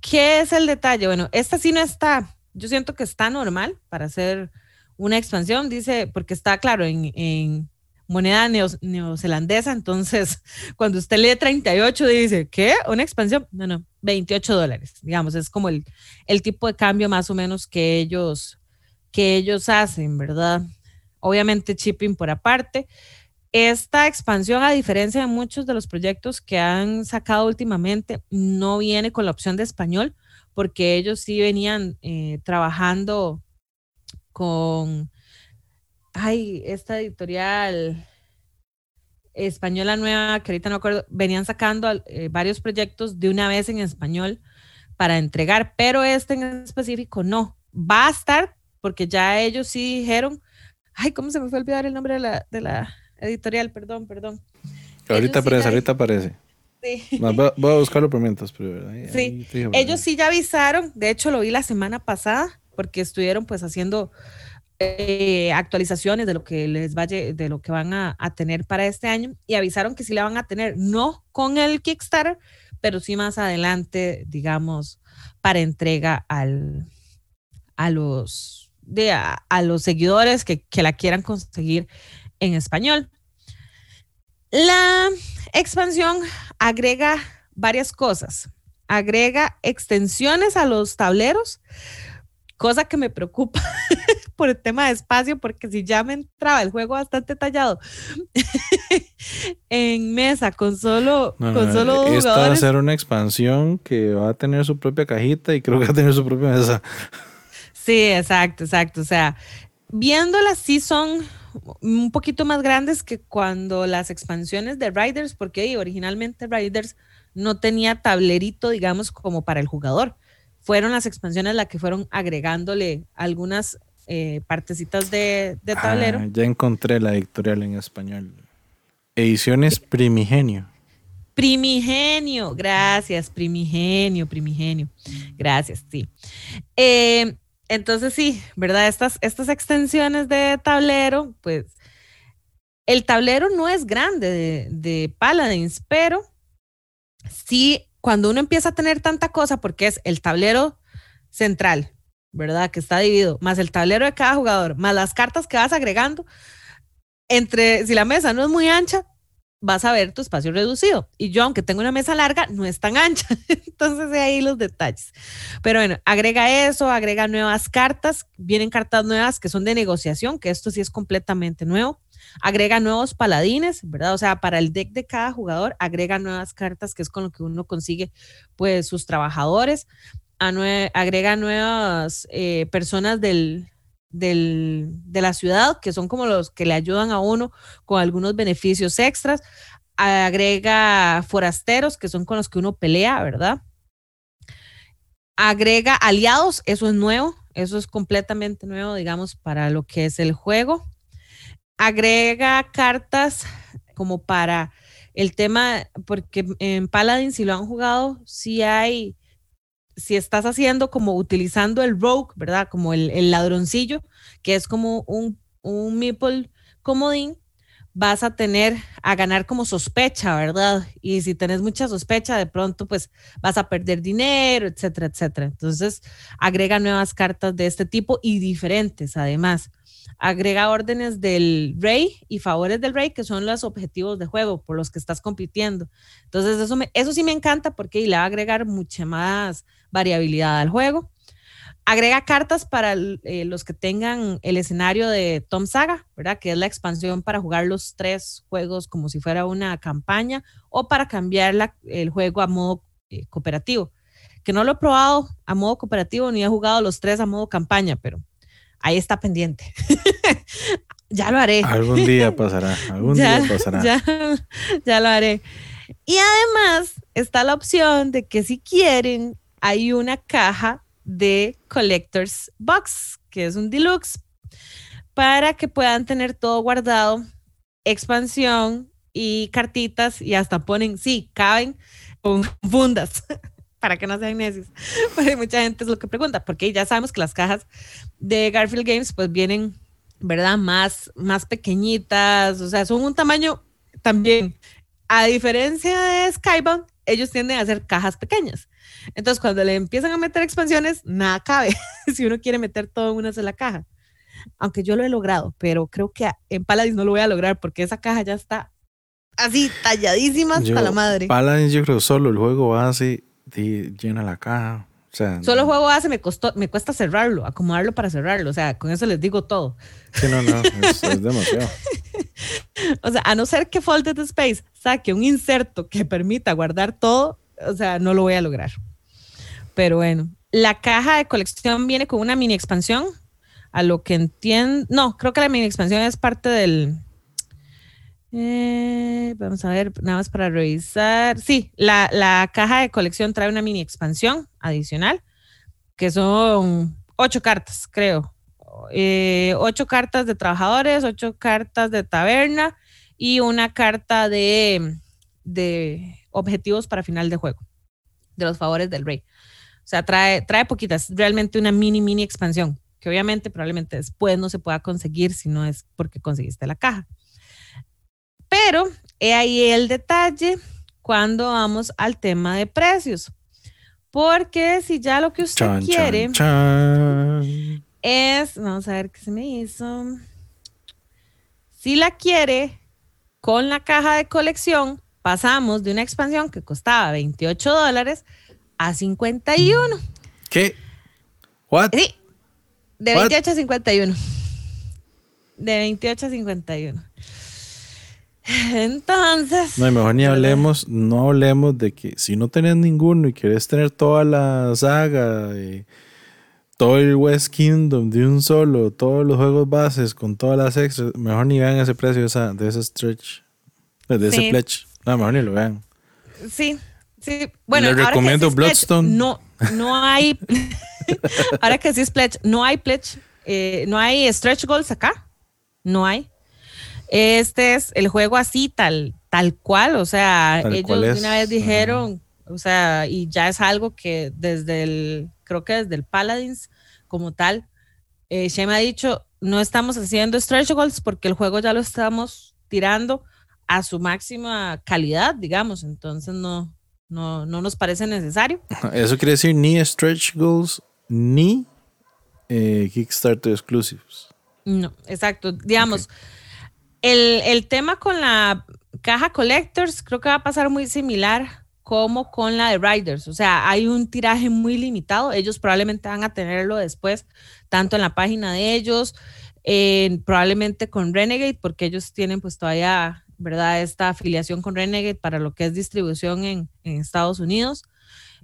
¿Qué es el detalle? Bueno, esta sí no está, yo siento que está normal para hacer una expansión, dice, porque está claro en, moneda neozelandesa, entonces cuando usted lee 38 dice, ¿qué? ¿Una expansión? No, no, 28 dólares, digamos, es como el, el tipo de cambio más o menos que ellos, que ellos hacen, ¿verdad? Obviamente shipping por aparte. Esta expansión, a diferencia de muchos de los proyectos que han sacado últimamente, no viene con la opción de español, porque ellos sí venían eh, trabajando con, ay, esta editorial española nueva, que ahorita no acuerdo, venían sacando eh, varios proyectos de una vez en español para entregar, pero este en específico no. Va a estar, porque ya ellos sí dijeron, ay, ¿cómo se me fue a olvidar el nombre de la, de la editorial? Perdón, perdón. ahorita aparece, ahorita aparece. Sí. Voy, a buscarlo por mientras, pero sí. ellos sí ya avisaron, de hecho lo vi la semana pasada, porque estuvieron pues haciendo eh, actualizaciones de lo que les vaya, de lo que van a, tener para este año y avisaron que sí la van a tener, no con el Kickstarter, pero sí más adelante, digamos, para entrega al, a los de a, los seguidores que, que la quieran conseguir en español. La expansión agrega varias cosas. Agrega extensiones a los tableros, cosa que me preocupa por el tema de espacio, porque si ya me entraba el juego bastante tallado en mesa con solo, con solo Esta va a ser una expansión que va a tener su propia cajita y creo que va a tener su propia mesa. Sí, exacto, exacto. O sea, viéndolas sí son un poquito más grandes que cuando las expansiones de Riders, porque originalmente Riders no tenía tablerito, digamos, como para el jugador. Fueron las expansiones las que fueron agregándole algunas eh, partecitas de, tablero. Ah, ya encontré la editorial en español. Ediciones Primigenio. Primigenio, gracias, Primigenio, Primigenio. Gracias, sí. Eh, entonces sí, ¿verdad? Estas, estas extensiones de tablero, pues el tablero no es grande de, de Paladins, pero sí, cuando uno empieza a tener tanta cosa, porque es el tablero central, ¿verdad? Que está dividido, más el tablero de cada jugador, más las cartas que vas agregando. Entre, si la mesa no es muy ancha, vas a ver tu espacio reducido. Y yo, aunque tengo una mesa larga, no es tan ancha. Entonces, ahí los detalles. Pero bueno, agrega eso, agrega nuevas cartas. Vienen cartas nuevas que son de negociación, que esto sí es completamente nuevo. Agrega nuevos paladines, ¿verdad? O sea, para el deck de cada jugador, agrega nuevas cartas, que es con lo que uno consigue, pues, sus trabajadores agrega nuevas eh, personas del, de la ciudad, que son como los que le ayudan a uno con algunos beneficios extras. Agrega forasteros, que son con los que uno pelea, ¿verdad? Agrega aliados, eso es nuevo, eso es completamente nuevo, digamos, para lo que es el juego. Agrega cartas como para el tema, porque en Paladin, si lo han jugado, sí hay si estás haciendo como utilizando el rogue, ¿verdad? Como el, ladroncillo, que es como un, un meeple comodín, vas a tener a ganar como sospecha, ¿verdad? Y si tenés mucha sospecha, de pronto pues vas a perder dinero, etcétera, etcétera. Entonces, agrega nuevas cartas de este tipo y diferentes además agrega órdenes del rey y favores del rey, que son los objetivos de juego por los que estás compitiendo. Entonces, eso, eso sí me encanta porque le va a agregar mucha más variabilidad al juego. Agrega cartas para eh, los que tengan el escenario de Tom Saga, ¿verdad? Que es la expansión para jugar los tres juegos como si fuera una campaña o para cambiar el juego a modo eh, cooperativo. Que no lo he probado a modo cooperativo ni he jugado los tres a modo campaña, pero ahí está pendiente. ya lo haré. Algún día pasará, algún día pasará. Ya, ya lo haré. Y además está la opción de que si quieren, hay una caja de Collector's Box, que es un deluxe, para que puedan tener todo guardado, expansión y cartitas, y hasta ponen, sí, caben con fundas para que no sean necios. Porque mucha gente es lo que pregunta, porque ya sabemos que las cajas de Garfield Games pues vienen, ¿verdad? Más, más pequeñitas, o sea, son un tamaño también. A diferencia de Skybound, ellos tienden a hacer cajas pequeñas. Entonces, cuando le empiezan a meter expansiones, nada cabe si uno quiere meter todo en una sola caja. Aunque yo lo he logrado, pero creo que en Paladins no lo voy a lograr porque esa caja ya está así talladísima para la madre. Paladins yo creo solo el juego llena la caja. O sea, Solo juego hace me costó, me cuesta cerrarlo, acomodarlo para cerrarlo. O sea, con eso les digo todo. Sí, no, no, es, demasiado. o sea, a no ser que Folded Space saque un inserto que permita guardar todo, o sea, no lo voy a lograr. Pero bueno, la caja de colección viene con una mini expansión. A lo que entiendo, no, creo que la mini expansión es parte del, eh, vamos a ver, nada más para revisar. Sí, la, caja de colección trae una mini expansión adicional, que son ocho cartas, creo. Eh, ocho cartas de trabajadores, ocho cartas de taberna y una carta de, de objetivos para final de juego, de los favores del rey. O sea, trae, trae poquitas, realmente una mini, mini expansión, que obviamente probablemente después no se pueda conseguir si no es porque conseguiste la caja. Pero he ahí el detalle cuando vamos al tema de precios. Porque si ya lo que usted quiere es, vamos a ver qué se me hizo. Si la quiere con la caja de colección, pasamos de una expansión que costaba 28 dólares a 51. ¿Qué? ¿What? Sí, de 28 a 51. De 28 a 51. Entonces. No, mejor ni hablemos, no hablemos de que si no tenés ninguno y quieres tener toda la saga, todo el West Kingdom de un solo, todos los juegos bases con todas las extras, mejor ni vean ese precio de, esa, de ese stretch, de ese pledge. No, mejor ni lo vean. Sí, sí. Bueno, les recomiendo Bloodstone. no, no hay. ahora que sí es pledge, no hay pledge, eh, no hay stretch goals acá. No hay. Este es el juego así, tal, tal cual. O sea, ellos una vez dijeron, o sea, y ya es algo que desde el, creo que desde el Paladins como tal, eh, Shema ha dicho, no estamos haciendo stretch goals porque el juego ya lo estamos tirando a su máxima calidad, digamos. Entonces no, no, no nos parece necesario. Eso quiere decir ni stretch goals ni eh, Kickstarter exclusives. No, exacto. Digamos. El, tema con la caja Collectors creo que va a pasar muy similar como con la de Riders. O sea, hay un tiraje muy limitado. Ellos probablemente van a tenerlo después, tanto en la página de ellos, probablemente con Renegade, porque ellos tienen pues todavía, ¿verdad? Esta afiliación con Renegade para lo que es distribución en, Estados Unidos.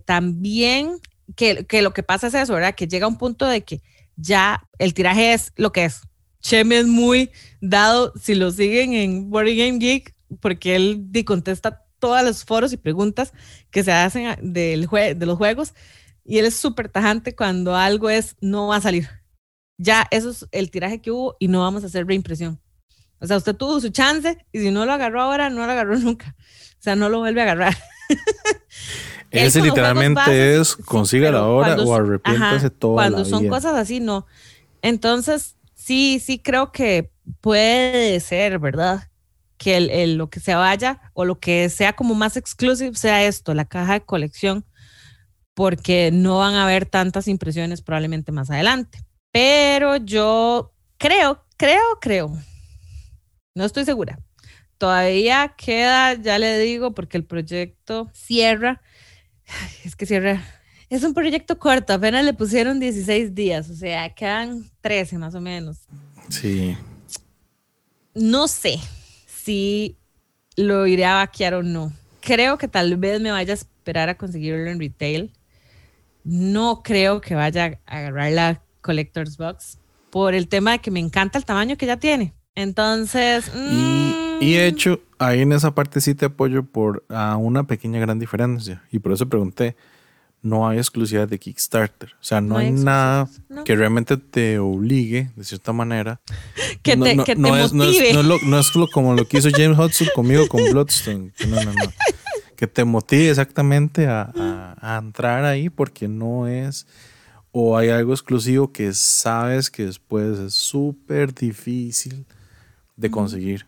También que, que, lo que pasa es eso, ¿verdad? Que llega un punto de que ya el tiraje es lo que es. Cheme es muy dado, si lo siguen en Board Game Geek, porque él contesta todos los foros y preguntas que se hacen del de los juegos, y él es súper tajante cuando algo es no va a salir. Ya, eso es el tiraje que hubo y no vamos a hacer reimpresión. O sea, usted tuvo su chance y si no lo agarró ahora, no lo agarró nunca. O sea, no lo vuelve a agarrar. Ese literalmente es consiga la hora o arrepiéntase todo. Cuando son cosas así, no. Entonces, sí, sí creo que puede ser, ¿verdad? Que el, lo que se vaya o lo que sea como más exclusivo sea esto, la caja de colección, porque no van a haber tantas impresiones probablemente más adelante. Pero yo creo, creo, creo, no estoy segura. Todavía queda, ya le digo, porque el proyecto cierra, es que cierra es un proyecto corto, apenas le pusieron 16 días, o sea, quedan 13 más o menos. Sí. No sé si lo iré a vaquear o no. Creo que tal vez me vaya a esperar a conseguirlo en retail. No creo que vaya a agarrar la Collector's Box por el tema de que me encanta el tamaño que ya tiene. Entonces. Y, y, de mm. hecho, ahí en esa parte sí te apoyo por a una pequeña gran diferencia. Y por eso pregunté no hay exclusividad de Kickstarter. O sea, no, hay, nada que realmente te obligue, de cierta manera. que te, que te motive. No es, como lo que hizo James Hudson conmigo con Bloodstone. No, no, no. Que te motive exactamente a, a, entrar ahí porque no es... O hay algo exclusivo que sabes que después es súper difícil de conseguir.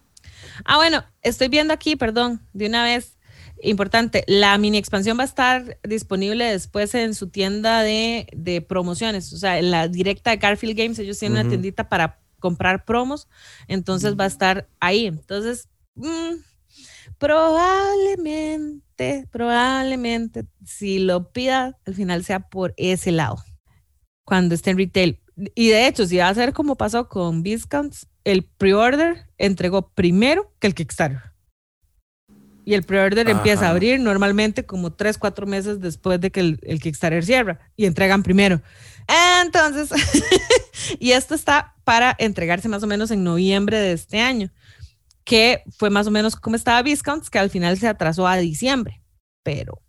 Ah, bueno, estoy viendo aquí, perdón, de una vez Importante, la mini expansión va a estar disponible después en su tienda de, promociones, o sea, en la directa de Garfield Games, ellos tienen una tiendita para comprar promos, entonces va a estar ahí. Entonces, mm, probablemente, probablemente, si lo pida, al final sea por ese lado, cuando esté en retail. Y de hecho, si va a ser como pasó con Viscounts, el pre-order entregó primero que el Kickstarter y el pre-order empieza a abrir normalmente como tres, cuatro meses después de que el, el Kickstarter cierra y entregan primero. Entonces, y esto está para entregarse más o menos en noviembre de este año, que fue más o menos como estaba Viscounts, que al final se atrasó a diciembre, pero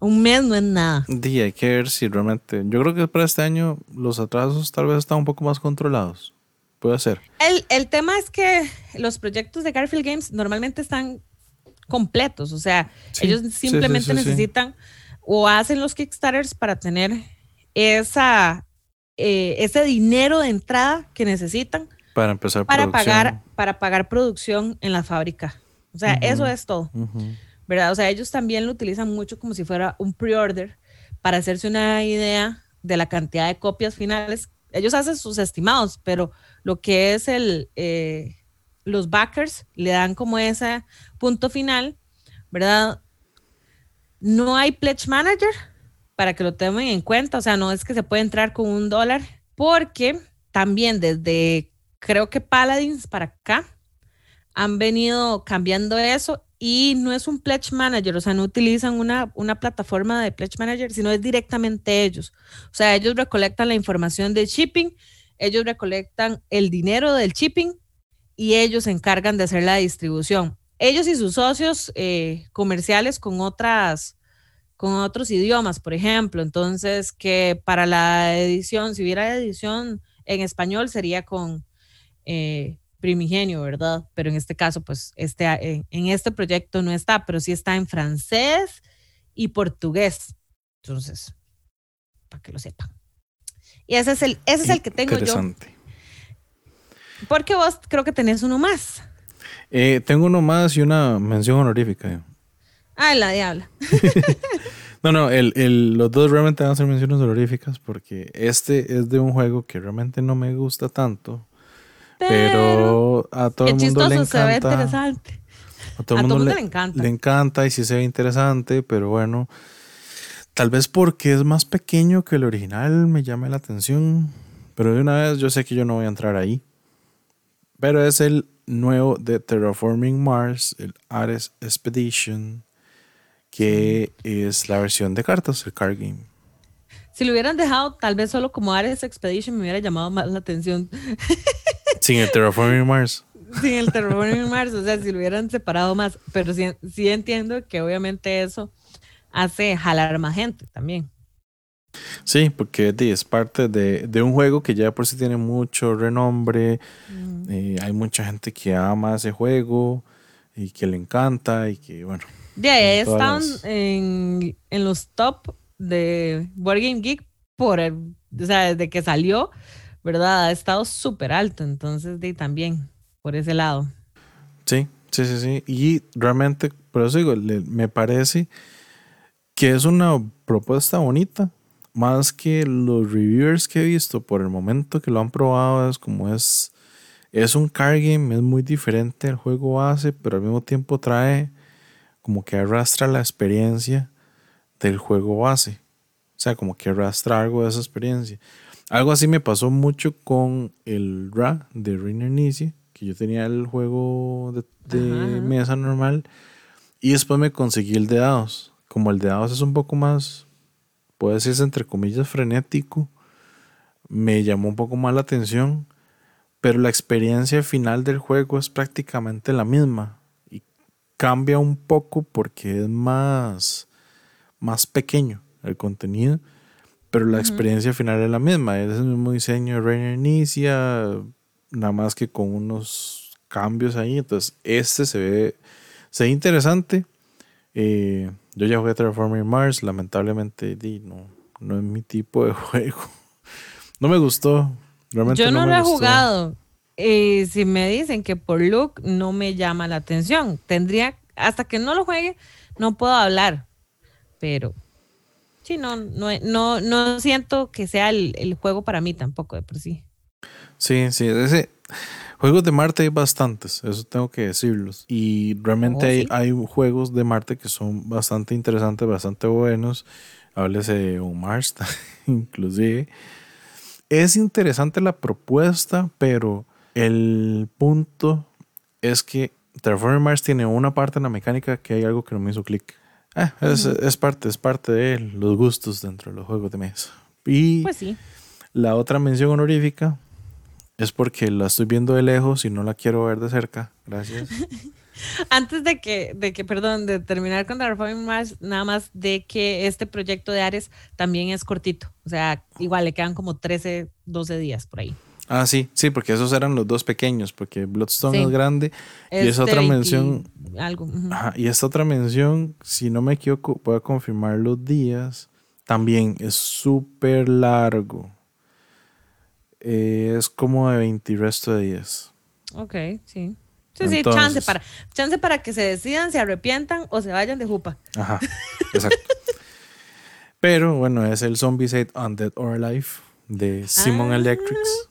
un mes no es nada. Sí, hay que ver si realmente, yo creo que para este año los atrasos tal vez están un poco más controlados. puede ser. El, el tema es que los proyectos de Garfield Games normalmente están completos, o sea, ellos simplemente necesitan o hacen los Kickstarters para tener esa, eh, ese dinero de entrada que necesitan para empezar para pagar para pagar producción en la fábrica. O sea, eso es todo. ¿Verdad? O sea, ellos también lo utilizan mucho como si fuera un pre-order para hacerse una idea de la cantidad de copias finales. Ellos hacen sus estimados, pero lo que es el eh, los backers le dan como ese punto final, ¿verdad? No hay pledge manager para que lo tengan en cuenta, o sea, no es que se puede entrar con un dólar, porque también desde creo que Paladins para acá han venido cambiando eso y no es un pledge manager, o sea, no utilizan una, una plataforma de pledge manager, sino es directamente ellos. O sea, ellos recolectan la información de shipping, ellos recolectan el dinero del shipping y ellos se encargan de hacer la distribución. Ellos y sus socios eh, comerciales con otras con otros idiomas, por ejemplo. Entonces, que para la edición, si hubiera edición en español, sería con eh, primigenio, ¿verdad? Pero en este caso, pues, este, en, en, este proyecto no está, pero sí está en francés y portugués. Entonces, para que lo sepan. Y ese es el, ese es el que tengo yo. Porque vos creo que tenés uno más. Eh, tengo uno más y una mención honorífica. Ah, la diabla. no, no, el, el, los dos realmente van a ser menciones honoríficas porque este es de un juego que realmente no me gusta tanto. Pero, a todo el mundo le encanta. Se ve interesante. A todo el mundo, le, encanta. Le encanta y sí se ve interesante, pero bueno, tal vez porque es más pequeño que el original me llame la atención. Pero de una vez yo sé que yo no voy a entrar ahí. Pero es el nuevo de Terraforming Mars, el Ares Expedition, que es la versión de cartas, el card game. Si lo hubieran dejado tal vez solo como Ares Expedition me hubiera llamado más la atención. Sin el Terraforming Mars. Sin el Terraforming Mars, o sea, si lo hubieran separado más. Pero sí, sí entiendo que obviamente eso hace jalar más gente también. Sí, porque es parte de, un juego que ya por sí tiene mucho renombre. Eh, hay mucha gente que ama ese juego y que le encanta y que, bueno. De ahí están en, los top de Board Game Geek por o sea, desde que salió, ¿verdad? Ha estado súper alto, entonces de también por ese lado. Sí, sí, sí, sí. Y realmente, por eso digo, me parece que es una propuesta bonita más que los reviewers que he visto por el momento que lo han probado, es como es, es un card game, es muy diferente al juego base, pero al mismo tiempo trae como que arrastra la experiencia del juego base. O sea, como que arrastra algo de esa experiencia. Algo así me pasó mucho con el Ra de Rainer Nisi, que yo tenía el juego de, mesa normal y después me conseguí el de dados. Como el de dados es un poco más puede decirse entre comillas frenético, me llamó un poco más la atención, pero la experiencia final del juego es prácticamente la misma y cambia un poco porque es más, más pequeño el contenido, pero la experiencia final es la misma, es el mismo diseño de Rainer Inicia, nada más que con unos cambios ahí, entonces este se ve, se ve interesante. Eh, yo ya jugué Terraforming Mars, lamentablemente no, no es mi tipo de juego. No me gustó. Realmente yo no, lo he jugado. Y si me dicen que por look no me llama la atención, tendría, hasta que no lo juegue, no puedo hablar. Pero sí, no, no, no, no siento que sea el, el juego para mí tampoco, de por sí. Sí, sí, ese, Juegos de Marte hay bastantes, eso tengo que decirlos. Y realmente oh, hay, juegos de Marte que son bastante interesantes, bastante buenos. Háblese de Mars, inclusive. Es interesante la propuesta, pero el punto es que Terraforming Mars tiene una parte en la mecánica que hay algo que no me hizo clic. Ah, es, parte, es parte de los gustos dentro de los juegos de mesa. Y pues sí. la otra mención honorífica es porque la estoy viendo de lejos y no la quiero ver de cerca. Gracias. Antes de que, de que, perdón, de terminar con Terraforming Mars, nada más de que este proyecto de Ares también es cortito. O sea, igual le quedan como 13, 12 días por ahí. Ah, sí, sí, porque esos eran los dos pequeños, porque Bloodstone es grande y es otra mención. Algo. y esta otra mención, si no me equivoco, voy a confirmar los días. También es súper largo. Es como de 20 resto de días. Ok, sí. Sí, sí, chance para, chance para que se decidan, se arrepientan o se vayan de jupa. Ajá, exacto. Pero bueno, es el Zombie Set Undead or Alive de Simon ah. Electrics.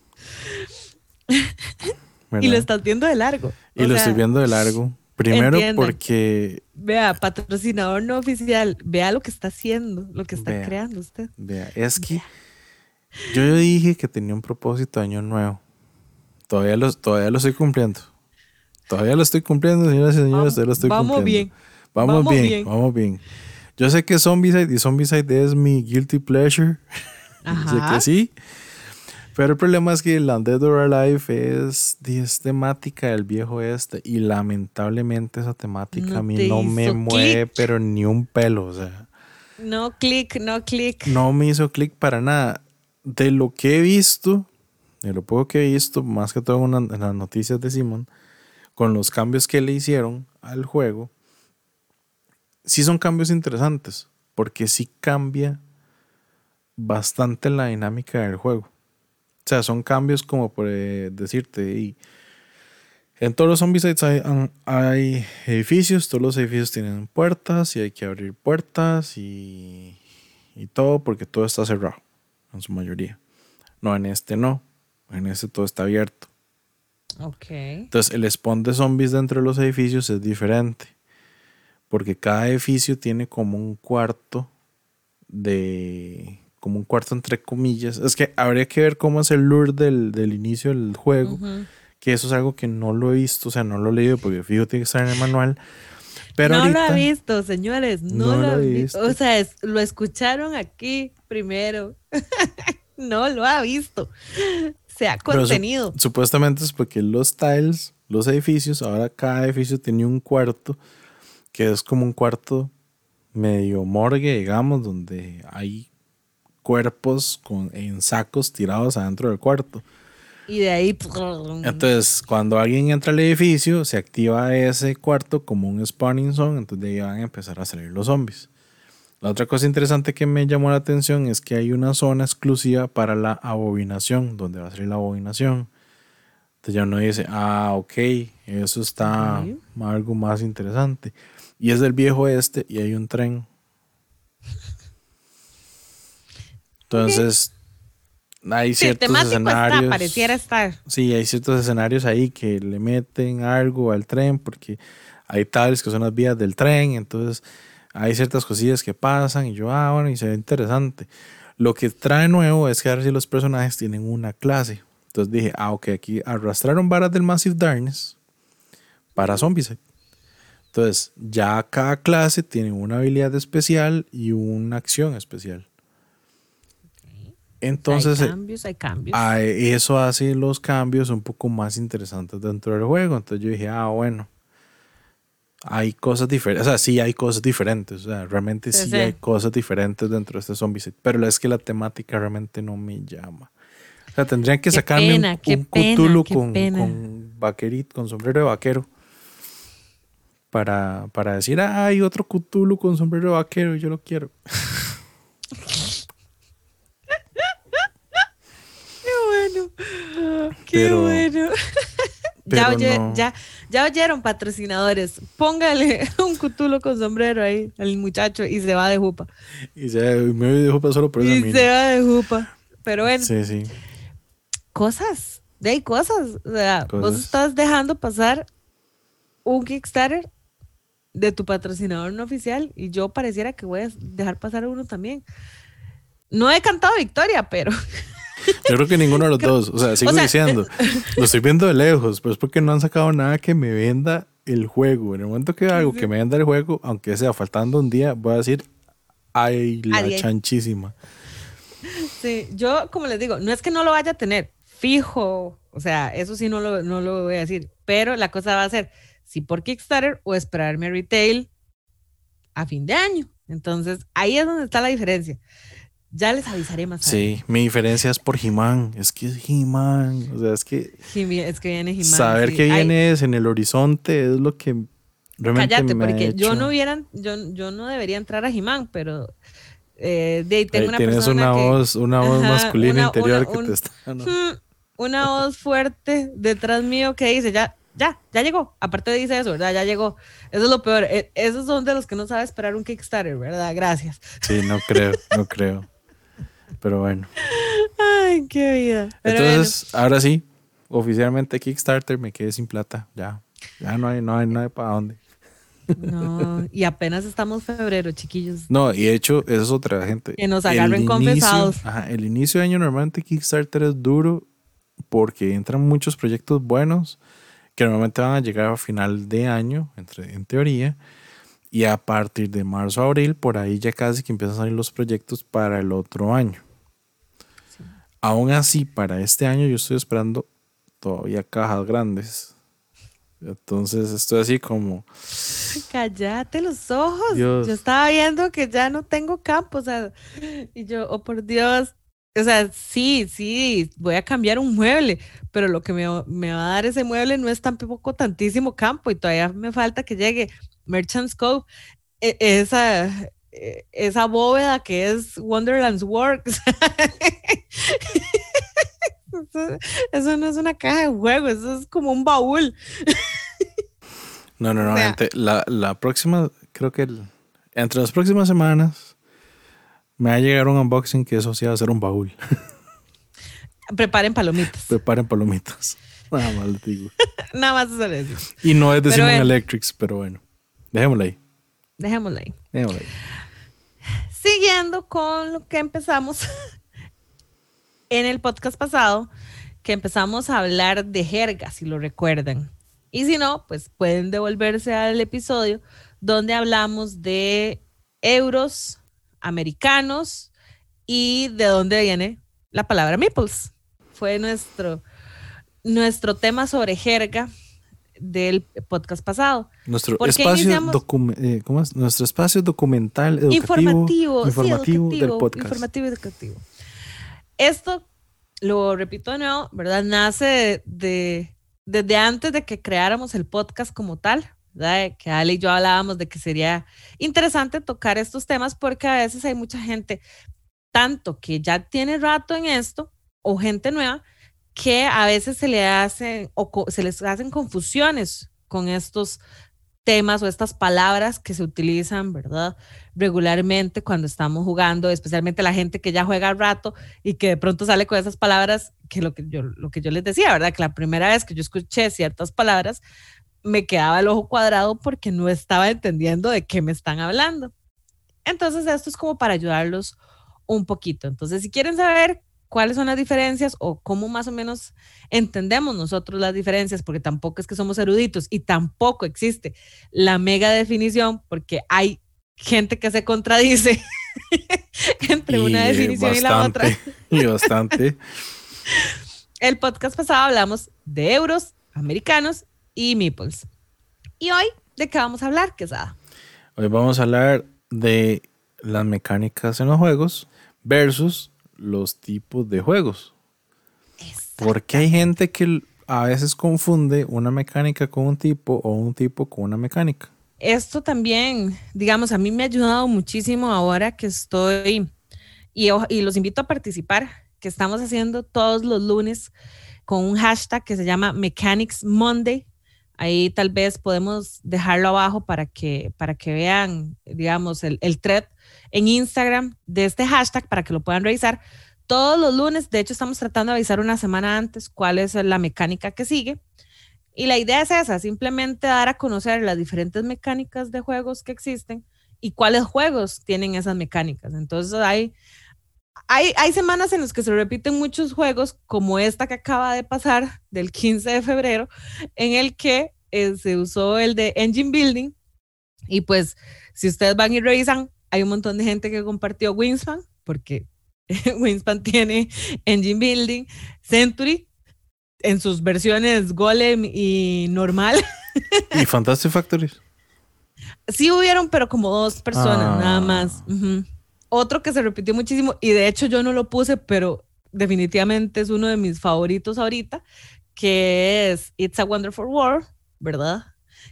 y lo estás viendo de largo. Y lo estoy viendo de largo. Primero porque... Vea, patrocinador no oficial, vea lo que está haciendo, lo que está creando usted. Vea, es que yo dije que tenía un propósito de año nuevo. Todavía lo, todavía lo estoy cumpliendo. Todavía lo estoy cumpliendo, señoras y señores, todavía lo estoy vamos cumpliendo. Bien. Vamos, bien, vamos bien. Yo sé que Zombicide y Zombicide es mi guilty pleasure. sé que sí. Pero el problema es que el Undead or Alive es, es temática del viejo este y lamentablemente esa temática a mí no me mueve pero ni un pelo, o sea. No clic, no clic. No me hizo clic para nada. De lo que he visto, de lo poco que he visto, más que todo en las noticias de Simon, con los cambios que le hicieron al juego, sí son cambios interesantes, porque sí cambia bastante la dinámica del juego. O sea, son cambios como por eh, decirte, y en todos los zombies hay, hay, edificios, todos los edificios tienen puertas y hay que abrir puertas y, y todo porque todo está cerrado, en su mayoría. No, en este no, en este todo está abierto. Ok. Entonces, el spawn de zombies dentro de los edificios es diferente. Porque cada edificio tiene como un cuarto de como un cuarto entre comillas. Es que habría que ver cómo es el lure del, del inicio del juego. Que eso es algo que no lo he visto, o sea, no lo he leído porque fijo tiene que estar en el manual. Pero no lo ha visto, señores, no, lo, ha visto. O sea, lo escucharon aquí primero. no lo ha visto. Se ha contenido. supuestamente es porque los tiles, los edificios, ahora cada edificio tiene un cuarto que es como un cuarto medio morgue, digamos, donde hay cuerpos con, en sacos tirados adentro del cuarto. Y de ahí... Entonces, cuando alguien entra al edificio, se activa ese cuarto como un spawning zone, entonces de ahí van a empezar a salir los zombies. La otra cosa interesante que me llamó la atención es que hay una zona exclusiva para la abobinación, donde va a salir la abobinación. Entonces ya uno dice, ah, ok, eso está algo más interesante. Y es del viejo este y hay un tren Entonces, hay ciertos escenarios. pareciera estar. Sí, hay ciertos escenarios ahí que le meten algo al tren porque hay tales que son las vías del tren. Entonces, hay ciertas cosillas que pasan y yo, ah, bueno, y se ve interesante. Lo que trae nuevo es que ahora sí los personajes tienen una clase. Entonces dije, ah, ok, aquí arrastraron varas del Massive Darkness para Zombies. Entonces, ya cada clase tiene una habilidad especial y una acción especial. Entonces, hay cambios, hay cambios. eso hace los cambios un poco más interesantes dentro del juego. Entonces yo dije, ah, bueno, hay cosas diferentes. O sea, sí hay cosas diferentes. O sea, realmente sí, hay cosas diferentes dentro de este zombie Pero es que la temática realmente no me llama. O sea, tendrían que sacarme un, un con, con, vaquerito, con sombrero de vaquero. Para, para decir, ah, hay otro Cthulhu con sombrero de vaquero y yo lo quiero. Qué bueno. ya, ya, ya, oyeron, patrocinadores. Póngale un cutulo con sombrero ahí al muchacho y se va de jupa. Y se me de jupa solo por eso. Y se va de jupa. Pero bueno. Sí, sí. Cosas. De ahí cosas. O sea, vos estás dejando pasar un Kickstarter de tu patrocinador no oficial y yo pareciera que voy a dejar pasar uno también. No he cantado victoria, pero Yo creo que ninguno de los dos. O sea, sigo diciendo, lo estoy viendo de lejos, pero es porque no han sacado nada que me venda el juego. En el momento que algo que me venda el juego, aunque sea faltando un día, voy a decir, ay, la chanchísima. Sí, yo como les digo, no es que no lo vaya a tener fijo, o sea, eso sí no lo, no lo voy a decir, pero la cosa va a ser si por Kickstarter o esperarme retail a fin de año. Entonces, ahí es donde está la diferencia. Ya les avisaré más Sí, mi diferencia es por He-Man. Es que es He-Man. O sea, es que. Es que viene He-Man. Saber que viene es en el horizonte es lo que realmente Cállate, porque yo no hubiera, yo, yo no debería entrar a He-Man, pero eh, de ahí tengo una tienes una voz, una voz masculina interior que te está. una voz fuerte detrás mío que dice ya, ya, ya llegó. Aparte dice eso, ¿verdad? Ya llegó. Eso es lo peor. E, esos son de los que no sabe esperar un Kickstarter, ¿verdad? Gracias. Sí, no creo, no creo. Pero bueno. Ay, qué vida. Entonces, ahora sí, oficialmente Kickstarter me quedé sin plata. Ya, ya no hay, no hay, no para dónde. No, y apenas estamos febrero, chiquillos. No, y de hecho, eso es otra gente. Que nos agarren confesados. Ajá, el inicio de año normalmente Kickstarter es duro porque entran muchos proyectos buenos que normalmente van a llegar a final de año, entre, en teoría. Y a partir de marzo a abril, por ahí ya casi que empiezan a salir los proyectos para el otro año. Aún así, para este año yo estoy esperando todavía cajas grandes. Entonces estoy así como... Cállate los ojos. Yo estaba viendo que ya no tengo campo. O sea, y yo, oh por Dios. O sea, sí, sí, voy a cambiar un mueble, pero lo que me, me va a dar ese mueble no es tampoco tantísimo campo y todavía me falta que llegue Merchant's Cove, e, esa, esa bóveda que es Wonderland's Works. eso, no es una caja de juego, eso es como un baúl. no, no, no, gente, la, la, próxima, creo que entre las próximas semanas me va a llegar un unboxing que eso sí va a ser un baúl. Preparen palomitas. Preparen palomitas. Nada más digo. Nada más eso. Y no es de Simon Electrics, pero bueno. Dejémosla ahí. Dejémosla ahí. Dejémosla ahí. Siguiendo con lo que empezamos en el podcast pasado, que empezamos a hablar de jerga, si lo recuerdan. Y si no, pues pueden devolverse al episodio donde hablamos de euros americanos y de dónde viene la palabra meeples. Fue nuestro, nuestro tema sobre jerga del podcast pasado. Nuestro espacio, eh, ¿cómo es? Nuestro espacio documental, educativo, informativo, del podcast. Informativo educativo. Esto, lo repito de nuevo, ¿verdad? Nace de, desde antes de que creáramos el podcast como tal, ¿verdad? Que Ale y yo hablábamos de que sería interesante tocar estos temas porque a veces hay mucha gente, tanto que ya tiene rato en esto, o gente nueva, que a veces se le hacen o se les hacen confusiones con estos temas o estas palabras que se utilizan, ¿verdad? Regularmente cuando estamos jugando, especialmente la gente que ya juega al rato y que de pronto sale con esas palabras, que lo que yo, lo que yo les decía, ¿verdad? Que la primera vez que yo escuché ciertas palabras, me quedaba el ojo cuadrado porque no estaba entendiendo de qué me están hablando. Entonces, esto es como para ayudarlos un poquito. Entonces, si quieren saber cuáles son las diferencias o cómo más o menos entendemos nosotros las diferencias, porque tampoco es que somos eruditos y tampoco existe la mega definición, porque hay gente que se contradice entre una definición y la otra. y bastante. El podcast pasado hablamos de euros americanos y meeples. Y hoy, ¿de qué vamos a hablar, Quesada? Hoy vamos a hablar de las mecánicas en los juegos versus los tipos de juegos. Porque hay gente que a veces confunde una mecánica con un tipo o un tipo con una mecánica. Esto también, digamos, a mí me ha ayudado muchísimo ahora que estoy y, y los invito a participar, que estamos haciendo todos los lunes con un hashtag que se llama Mechanics Monday. Ahí tal vez podemos dejarlo abajo para que, para que vean, digamos, el, el thread en Instagram de este hashtag para que lo puedan revisar. Todos los lunes, de hecho, estamos tratando de avisar una semana antes cuál es la mecánica que sigue. Y la idea es esa, simplemente dar a conocer las diferentes mecánicas de juegos que existen y cuáles juegos tienen esas mecánicas. Entonces hay, hay, hay semanas en las que se repiten muchos juegos, como esta que acaba de pasar del 15 de febrero, en el que eh, se usó el de Engine Building. Y pues, si ustedes van y revisan, hay un montón de gente que compartió Wingspan, porque Wingspan tiene Engine Building, Century, en sus versiones Golem y normal. ¿Y Fantastic Factories? Sí hubieron, pero como dos personas, nada ah. más. Otro que se repitió muchísimo y de hecho yo no lo puse, pero definitivamente es uno de mis favoritos ahorita, que es It's a Wonderful World, ¿verdad?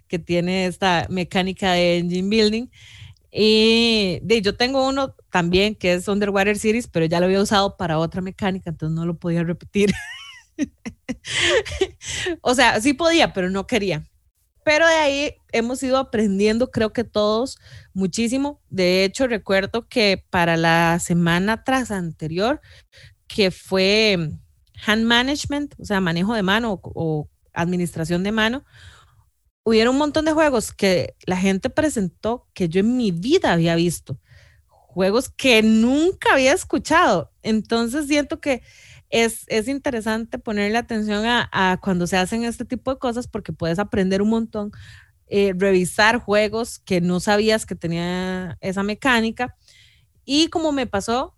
Que tiene esta mecánica de engine building. Y de, yo tengo uno también que es Underwater Series, pero ya lo había usado para otra mecánica, entonces no lo podía repetir. o sea, sí podía, pero no quería. Pero de ahí hemos ido aprendiendo, creo que todos, muchísimo. De hecho, recuerdo que para la semana tras anterior, que fue hand management, o sea, manejo de mano o, administración de mano, hubieron un montón de juegos que la gente presentó que yo en mi vida había visto, juegos que nunca había escuchado. Entonces siento que es, es interesante ponerle atención a, cuando se hacen este tipo de cosas porque puedes aprender un montón, eh, revisar juegos que no sabías que tenía esa mecánica. Y como me pasó,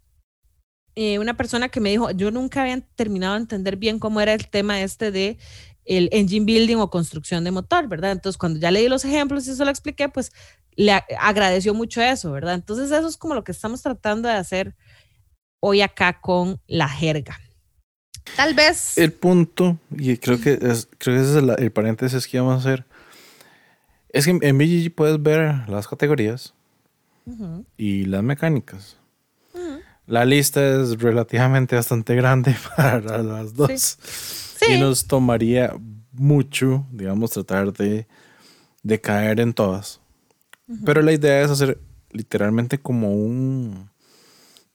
eh, una persona que me dijo, yo nunca había terminado de entender bien cómo era el tema este de el engine building o construcción de motor, ¿verdad? Entonces, cuando ya leí los ejemplos y eso lo expliqué, pues le agradeció mucho eso, ¿verdad? Entonces, eso es como lo que estamos tratando de hacer hoy acá con la jerga. Tal vez. El punto, y creo que, es, creo que ese es el, paréntesis que vamos a hacer, es que en BGG puedes ver las categorías y las mecánicas. La lista es relativamente bastante grande para las dos. Y nos tomaría mucho, digamos, tratar de, de caer en todas. Pero la idea es hacer literalmente como un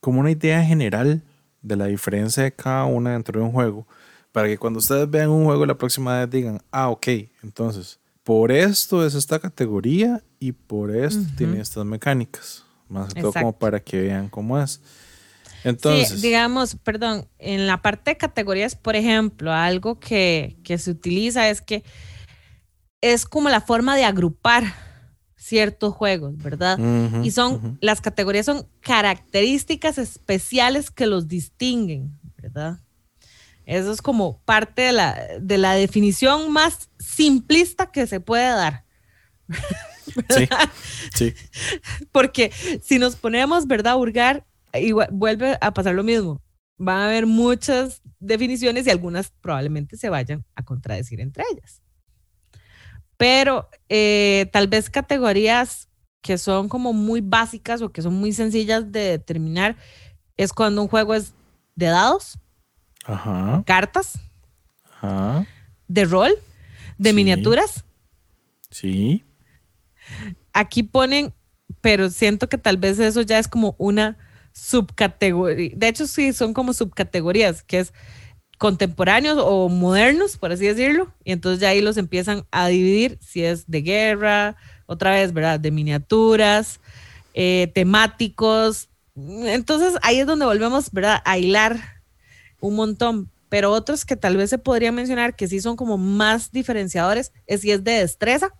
como una idea general de la diferencia de cada una dentro de un juego, para que cuando ustedes vean un juego la próxima vez digan, ah, ok, entonces, por esto es esta categoría y por esto tiene estas mecánicas. Más que todo como para que vean cómo es. Entonces. digamos, perdón, en la parte de categorías, por ejemplo, algo que, se utiliza es que es como la forma de agrupar ciertos juegos, ¿verdad? y son, las categorías son características especiales que los distinguen, ¿verdad? Eso es como parte de la, de la definición más simplista que se puede dar. Sí, sí. Porque si nos ponemos, ¿verdad?, a hurgar, y vuelve a pasar lo mismo. Van a haber muchas definiciones y algunas probablemente se vayan a contradecir entre ellas. Pero eh, tal vez categorías que son como muy básicas o que son muy sencillas de determinar es cuando un juego es de dados, cartas, de rol, de miniaturas. Sí. Aquí ponen, pero siento que tal vez eso ya es como una subcategoría, de hecho sí, son como subcategorías, que es contemporáneos o modernos, por así decirlo, y entonces ya ahí los empiezan a dividir si es de guerra, otra vez, ¿verdad? De miniaturas, eh, temáticos. Entonces ahí es donde volvemos, ¿verdad? A hilar un montón, pero otros que tal vez se podría mencionar que sí son como más diferenciadores es si es de destreza.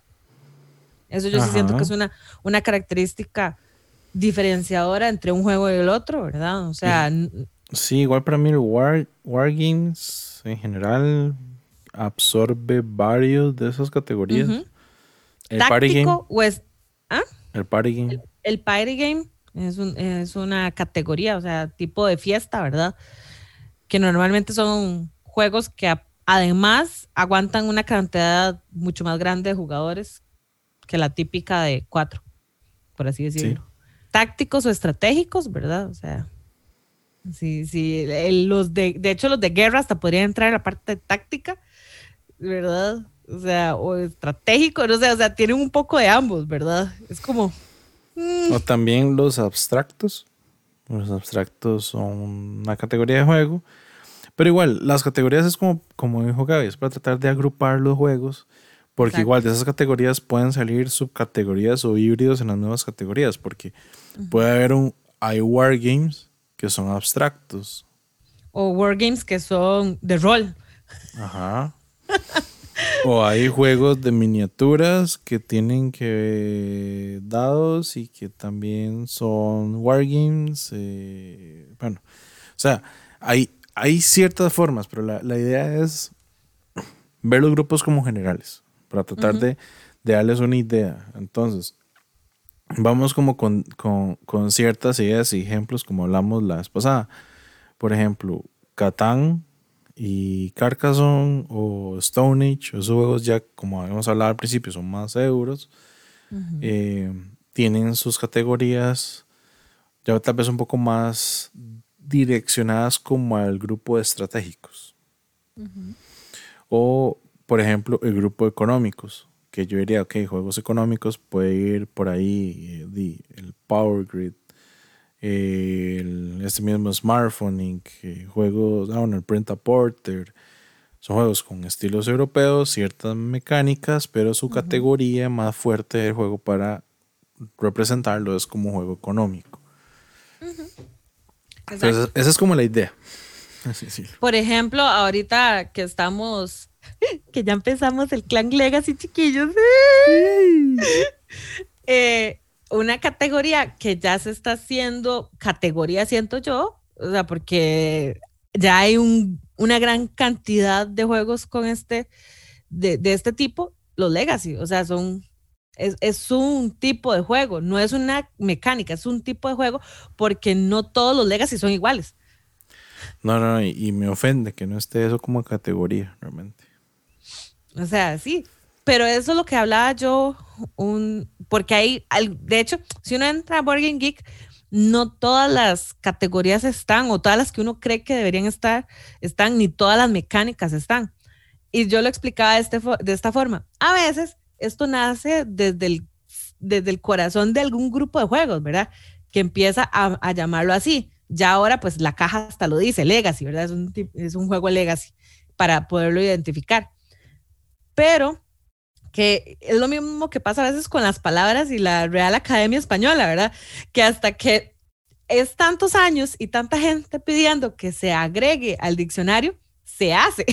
Eso yo sí siento que es una, una característica diferenciadora entre un juego y el otro, ¿verdad? O sea... Sí, igual para mí el War, Games en general absorbe varios de esas categorías. El Party Game. ¿ah? El Party Game. El, Party Game es, es una categoría, o sea, tipo de fiesta, ¿verdad? Que normalmente son juegos que además aguantan una cantidad mucho más grande de jugadores que la típica de cuatro, por así decirlo tácticos o estratégicos, ¿verdad? O sea, sí, sí, los de, de hecho los de guerra hasta podrían entrar en la parte táctica, ¿verdad? O sea, o estratégico, no sé, o sea, tienen un poco de ambos, ¿verdad? Es como... Mm. O también los abstractos. Los abstractos son una categoría de juego. Pero igual, las categorías es como, como dijo Gaby, es para tratar de agrupar los juegos porque igual de esas categorías pueden salir subcategorías o híbridos en las nuevas categorías, porque puede haber un hay wargames que son abstractos. O wargames que son de rol. Ajá. o hay juegos de miniaturas que tienen que dados y que también son wargames. Eh, bueno, o sea, hay, hay ciertas formas, pero la, la idea es ver los grupos como generales para tratar de, darles una idea. Entonces, vamos como con, con, ciertas ideas y ejemplos como hablamos la vez pasada. Por ejemplo, Catán y Carcassonne o Stone Age, esos juegos ya, como habíamos hablado al principio, son más euros. Eh, tienen sus categorías ya tal vez un poco más direccionadas como al grupo de estratégicos. O, por ejemplo, el grupo de económicos, que yo diría, ok, juegos económicos puede ir por ahí eh, el Power Grid, el, este mismo Smartphone, juegos, ah, bueno, el Print Porter, son juegos con estilos europeos, ciertas mecánicas, pero su categoría más fuerte del juego para representarlo es como juego económico. Entonces, esa es como la idea. Por ejemplo, ahorita que estamos, que ya empezamos el Clan Legacy, chiquillos. Eh, una categoría que ya se está haciendo, categoría siento yo, o sea, porque ya hay un, una gran cantidad de juegos con este, de, de este tipo, los Legacy, o sea, son es, un tipo de juego, no es una mecánica, es un tipo de juego porque no todos los Legacy son iguales. No, no, y, me ofende que no esté eso como categoría, realmente. O sea, sí, pero eso es lo que hablaba yo, un, porque hay, de hecho, si uno entra a Board Geek, no todas las categorías están, o todas las que uno cree que deberían estar, están, ni todas las mecánicas están. Y yo lo explicaba de, este, de esta forma. A veces esto nace desde el, desde el corazón de algún grupo de juegos, ¿verdad? Que empieza a, llamarlo así. Ya ahora, pues la caja hasta lo dice, Legacy, ¿verdad? Es un, es un juego Legacy para poderlo identificar. Pero que es lo mismo que pasa a veces con las palabras y la Real Academia Española, ¿verdad? Que hasta que es tantos años y tanta gente pidiendo que se agregue al diccionario, se hace.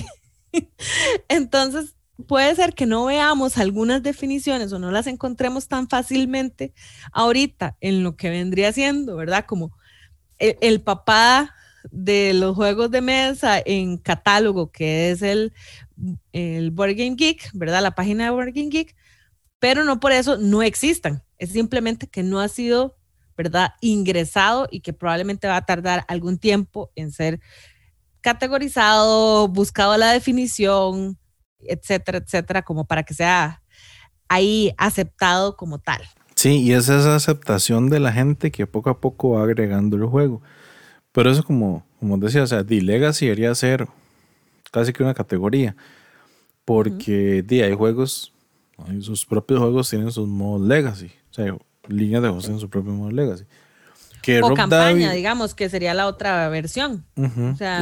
Entonces, puede ser que no veamos algunas definiciones o no las encontremos tan fácilmente ahorita en lo que vendría siendo, ¿verdad? Como el, papá de los juegos de mesa en catálogo, que es el, el Board Game Geek, ¿verdad? La página de Board Game Geek, pero no por eso no existan. Es simplemente que no ha sido, ¿verdad? Ingresado y que probablemente va a tardar algún tiempo en ser categorizado, buscado la definición, etcétera, etcétera, como para que sea ahí aceptado como tal. Sí, y es esa aceptación de la gente que poco a poco va agregando el juego. Pero eso como, como decía, o sea, The Legacy debería ser casi que una categoría. Porque hay juegos, sus propios juegos tienen sus modos Legacy. O sea, líneas de juegos tienen su propio modo Legacy o campaña, digamos, que sería la otra versión. O sea,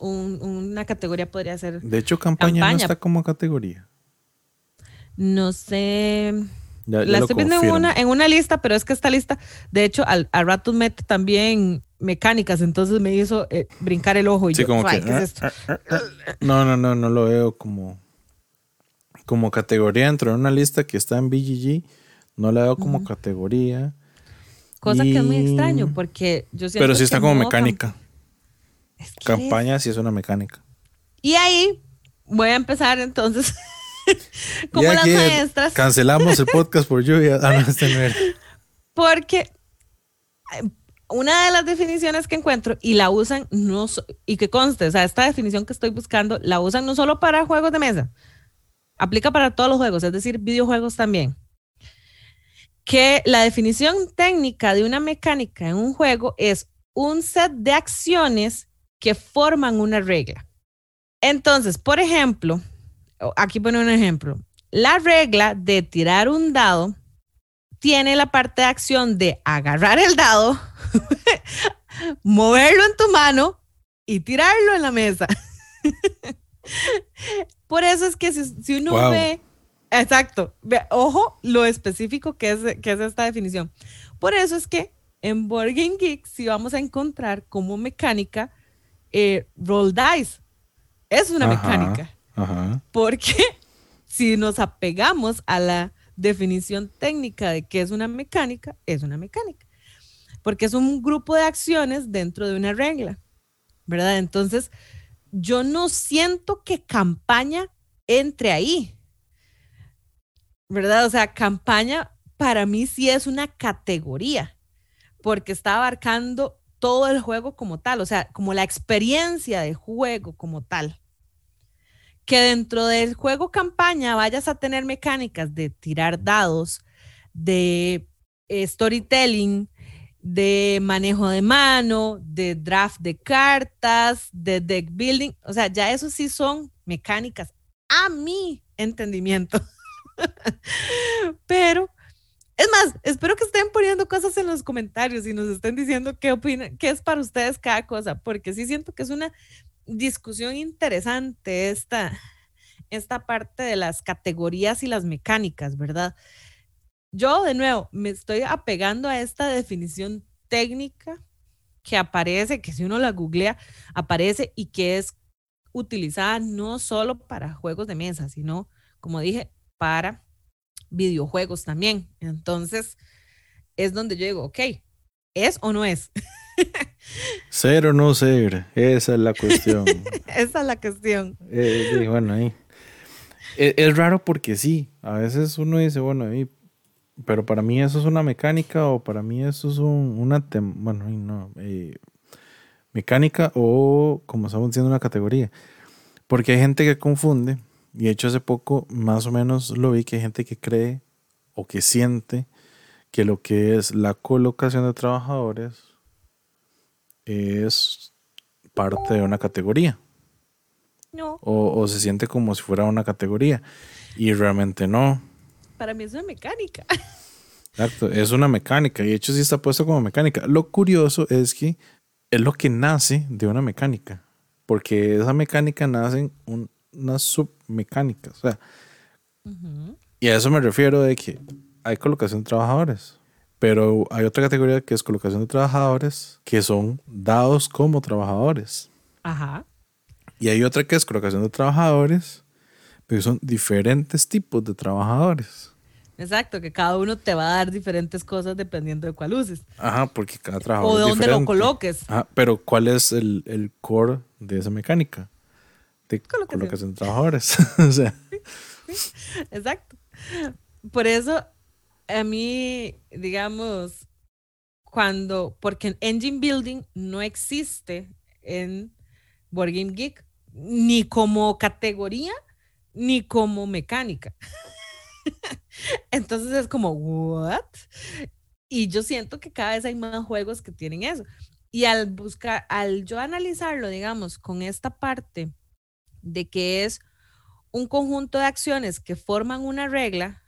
una categoría podría ser. De hecho, campaña, no está como categoría. No sé. La estoy viendo en una, en una lista, pero es que esta lista, de hecho, al, al rato mete también mecánicas, entonces me hizo eh, brincar el ojo y sí, como que, ¿qué es ah, ah, ah, No, no, no, no lo veo como, como categoría dentro de una lista que está en BGG. No la veo como categoría. Cosa que es muy extraño porque yo siento Pero sí está como mecánica. Campaña sí es una mecánica. Y ahí voy a empezar entonces. como las maestras. Cancelamos el podcast por lluvia. Ah, no, este Porque eh, una de las definiciones que encuentro y la usan no y que conste, o sea, esta definición que estoy buscando la usan no solo para juegos de mesa, aplica para todos los juegos, es decir, videojuegos también que la definición técnica de una mecánica en un juego es un set de acciones que forman una regla. Entonces, por ejemplo, aquí pone un ejemplo. La regla de tirar un dado tiene la parte de acción de agarrar el dado, moverlo en tu mano y tirarlo en la mesa. por eso es que si, uno ve Exacto. Ojo lo específico que es, que es esta definición. Por eso es que en Game Geek sí vamos a encontrar como mecánica eh, roll dice. Es una mecánica. Porque si nos apegamos a la definición técnica de qué es una mecánica, es una mecánica. Porque es un grupo de acciones dentro de una regla. ¿Verdad? Entonces, yo no siento que campaña entre ahí. ¿verdad? O sea, campaña para mí sí es una categoría, porque está abarcando todo el juego como tal, o sea, como la experiencia de juego como tal. Que dentro del juego campaña vayas a tener mecánicas de tirar dados, de eh, storytelling, de manejo de mano, de draft de cartas, de deck building. O sea, ya eso sí son mecánicas a mi entendimiento. Pero, es más, espero que estén poniendo cosas en los comentarios y nos estén diciendo qué opinan, qué es para ustedes cada cosa, porque sí siento que es una discusión interesante esta, esta parte de las categorías y las mecánicas, ¿verdad? Yo, de nuevo, me estoy apegando a esta definición técnica que aparece, que si uno la googlea, aparece y que es utilizada no solo para juegos de mesa, sino, como dije, para videojuegos también. Entonces, es donde yo digo, ok, ¿es o no es? ser o no ser, esa es la cuestión. esa es la cuestión. Eh, bueno, ahí. Es, es, raro porque sí, a veces uno dice, bueno, ahí pero para mí eso es una mecánica o para mí eso es un, una, bueno, no, eh, mecánica o como estamos diciendo una categoría. Porque hay gente que confunde, y de hecho hace poco más o menos lo vi, que hay gente que cree o que siente que lo que es la colocación de trabajadores es parte de una categoría. No. O, o se siente como si fuera una categoría. Y realmente no para mí es una mecánica. Exacto, es una mecánica y de hecho sí está puesto como mecánica. Lo curioso es que es lo que nace de una mecánica, porque esa mecánica nace en una submecánica. O sea, y a eso me refiero de que hay colocación de trabajadores, pero hay otra categoría que es colocación de trabajadores que son dados como trabajadores. Ajá. Y hay otra que es colocación de trabajadores pero son diferentes tipos de trabajadores. Exacto, que cada uno te va a dar diferentes cosas dependiendo de cuál uses. Ajá, porque cada trabajador. O de dónde lo coloques. Ajá, pero ¿cuál es el, el core de esa mecánica? De colocación, de trabajadores. o sea. Exacto. Por eso, a mí, digamos, cuando, porque en Engine Building no existe en Board Game Geek, ni como categoría, ni como mecánica. Entonces es como, ¿what? Y yo siento que cada vez hay más juegos que tienen eso. Y al buscar, al yo analizarlo, digamos, con esta parte de que es un conjunto de acciones que forman una regla,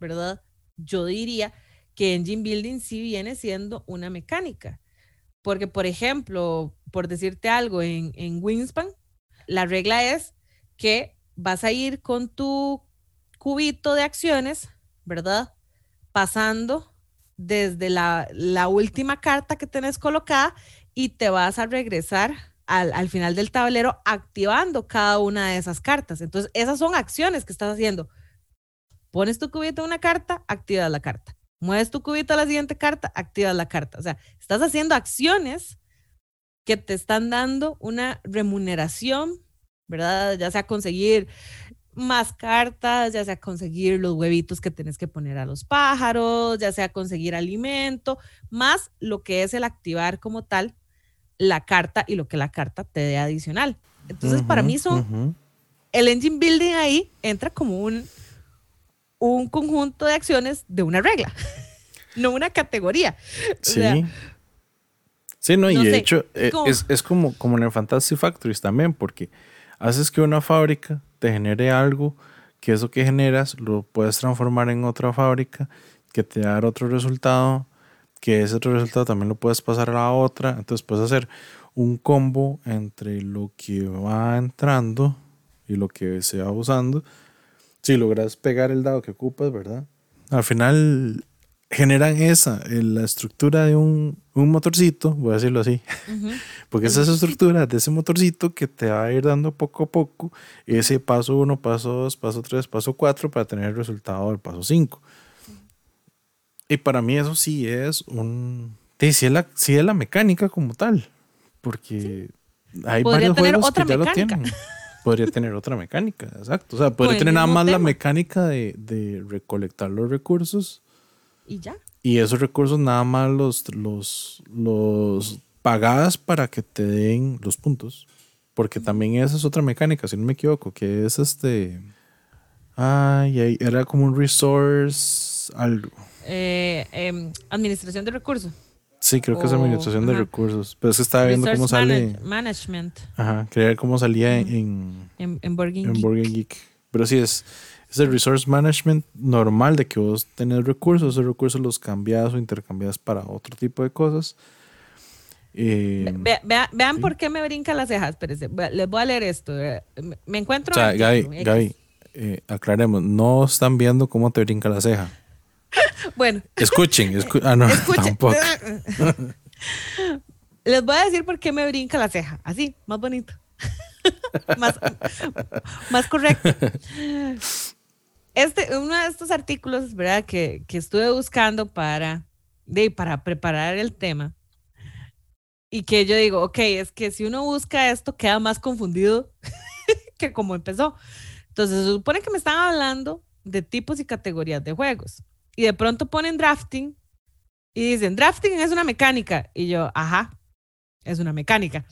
¿verdad? Yo diría que Engine Building sí viene siendo una mecánica. Porque, por ejemplo, por decirte algo, en, en Wingspan, la regla es que vas a ir con tu cubito de acciones, ¿verdad? Pasando desde la, última carta que tenés colocada y te vas a regresar al, final del tablero activando cada una de esas cartas. Entonces, esas son acciones que estás haciendo. Pones tu cubito en una carta, activas la carta. Mueves tu cubito a la siguiente carta, activas la carta. O sea, estás haciendo acciones que te están dando una remuneración ¿verdad? Ya sea conseguir más cartas, ya sea conseguir los huevitos que tienes que poner a los pájaros, ya sea conseguir alimento, más lo que es el activar como tal la carta y lo que la carta te dé adicional. Entonces, para mí son, el engine building ahí entra como un, un conjunto de acciones de una regla, no una categoría. Sí. sí, no, y de hecho eh, es, es, como, como en el Fantasy Factories también, porque haces que una fábrica te genere algo, que eso que generas lo puedes transformar en otra fábrica, que te da otro resultado, que ese otro resultado también lo puedes pasar a la otra. Entonces puedes hacer un combo entre lo que va entrando y lo que se va usando. Si logras pegar el dado que ocupas, ¿verdad? Al final generan esa, la estructura de un, un, motorcito, voy a decirlo así, porque esa es la estructura de ese motorcito que te va a ir dando poco a poco ese paso 1, paso 2, paso 3, paso 4 para tener el resultado del paso 5. Y para mí eso sí es un... Sí, es la, sí es la mecánica como tal, porque hay varios juegos que ya lo tienen. Podría tener otra mecánica, exacto. O sea, podría tener nada más la mecánica de, de recolectar los recursos y ya. Y esos recursos nada más los, los, los pagas para que te den los puntos. Porque también esa es otra mecánica, si no me equivoco, que es este... Ay, era como un resource algo. Eh, em, administración de recursos. Sí, creo que es administración de recursos. Pero es que estaba viendo cómo sale. management. Ajá, quería ver cómo salía en, en, en, Borgen Geek. Pero sí, es, es el resource management normal de que vos tenés recursos, esos recursos los cambias o intercambias para otro tipo de cosas. Eh, vean por qué me brinca las cejas. Espérense, les voy a leer esto. Me encuentro. O sea, Gaby, Gaby eh, aclaremos, no están viendo cómo te brinca la ceja. bueno. Escuchen, ah, no, tampoco. Les voy a decir por qué me brinca la ceja. Así, más bonito. más, más correcto. Este, uno de estos artículos, ¿verdad? Que, que estuve buscando para, de, para preparar el tema. Y que yo digo, ok, es que si uno busca esto, queda más confundido que como empezó. Entonces, se supone que me están hablando de tipos y categorías de juegos. Y de pronto ponen drafting y dicen, drafting es una mecánica. Y yo, ajá, es una mecánica.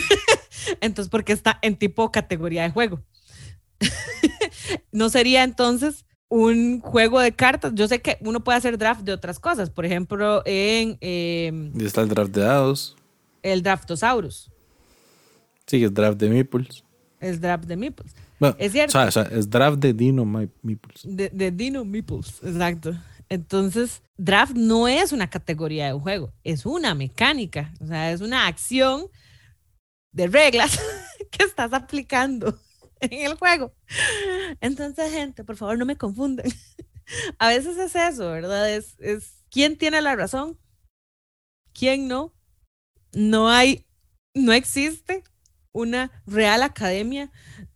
entonces, porque está en tipo categoría de juego. no sería entonces un juego de cartas. Yo sé que uno puede hacer draft de otras cosas. Por ejemplo, en... Eh, está el draft de dados. El Draftosaurus. Sí, es draft de Meeples. Es draft de Meeples. Es cierto. O sea, es draft de Dino Meeples. De, de Dino Meeples, exacto. Entonces, draft no es una categoría de un juego, es una mecánica, o sea, es una acción de reglas que estás aplicando en el juego. Entonces, gente, por favor, no me confunden. A veces es eso, ¿verdad? Es, es quién tiene la razón, quién no. No hay, no existe una real academia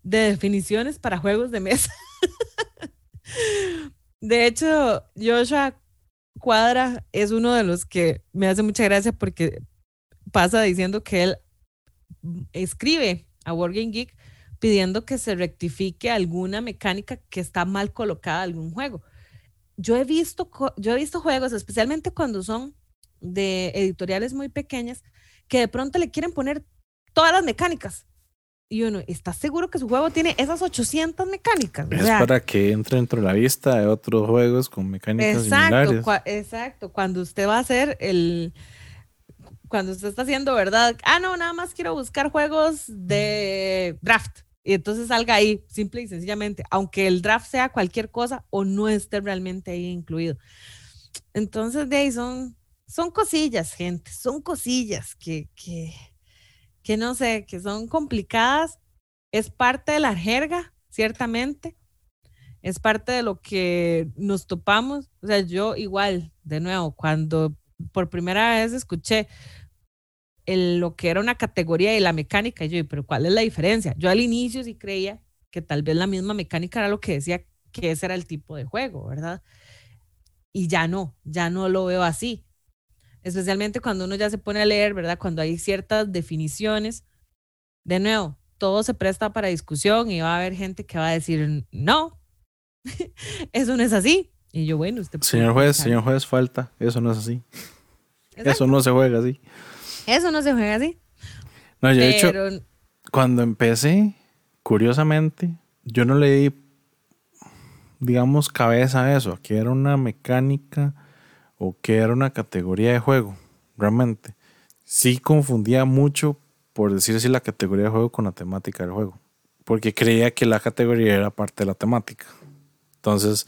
de definiciones para juegos de mesa. De hecho, Joshua Cuadra es uno de los que me hace mucha gracia porque pasa diciendo que él escribe a Wargame Geek pidiendo que se rectifique alguna mecánica que está mal colocada en algún juego. Yo he visto, yo he visto juegos, especialmente cuando son de editoriales muy pequeñas, que de pronto le quieren poner todas las mecánicas y uno, ¿está seguro que su juego tiene esas 800 mecánicas? Es para que entre dentro de la vista de otros juegos con mecánicas exacto, similares. exacto, cuando usted va a hacer el... Cuando usted está haciendo, ¿verdad? Ah, no, nada más quiero buscar juegos de draft. Y entonces salga ahí, simple y sencillamente, aunque el draft sea cualquier cosa o no esté realmente ahí incluido. Entonces, de ahí son, son cosillas, gente, son cosillas que, que, que no sé, que son complicadas, es parte de la jerga, ciertamente, es parte de lo que nos topamos. O sea, yo igual, de nuevo, cuando por primera vez escuché lo que era una categoría y la mecánica, yo, pero ¿cuál es la diferencia? Yo al inicio sí creía que tal vez la misma mecánica era lo que decía que ese era el tipo de juego, ¿verdad? Y ya no, ya no lo veo así especialmente cuando uno ya se pone a leer, ¿verdad? Cuando hay ciertas definiciones. De nuevo, todo se presta para discusión y va a haber gente que va a decir, no, eso no es así. Y yo, bueno, usted... Señor juez, señor juez, falta, eso no es así. Eso no se juega así. Eso no se juega así. No, yo de hecho, cuando empecé, curiosamente, yo no le di, digamos, cabeza a eso, que era una mecánica o que era una categoría de juego, realmente. Sí confundía mucho, por decir así, la categoría de juego con la temática del juego. Porque creía que la categoría era parte de la temática. Entonces.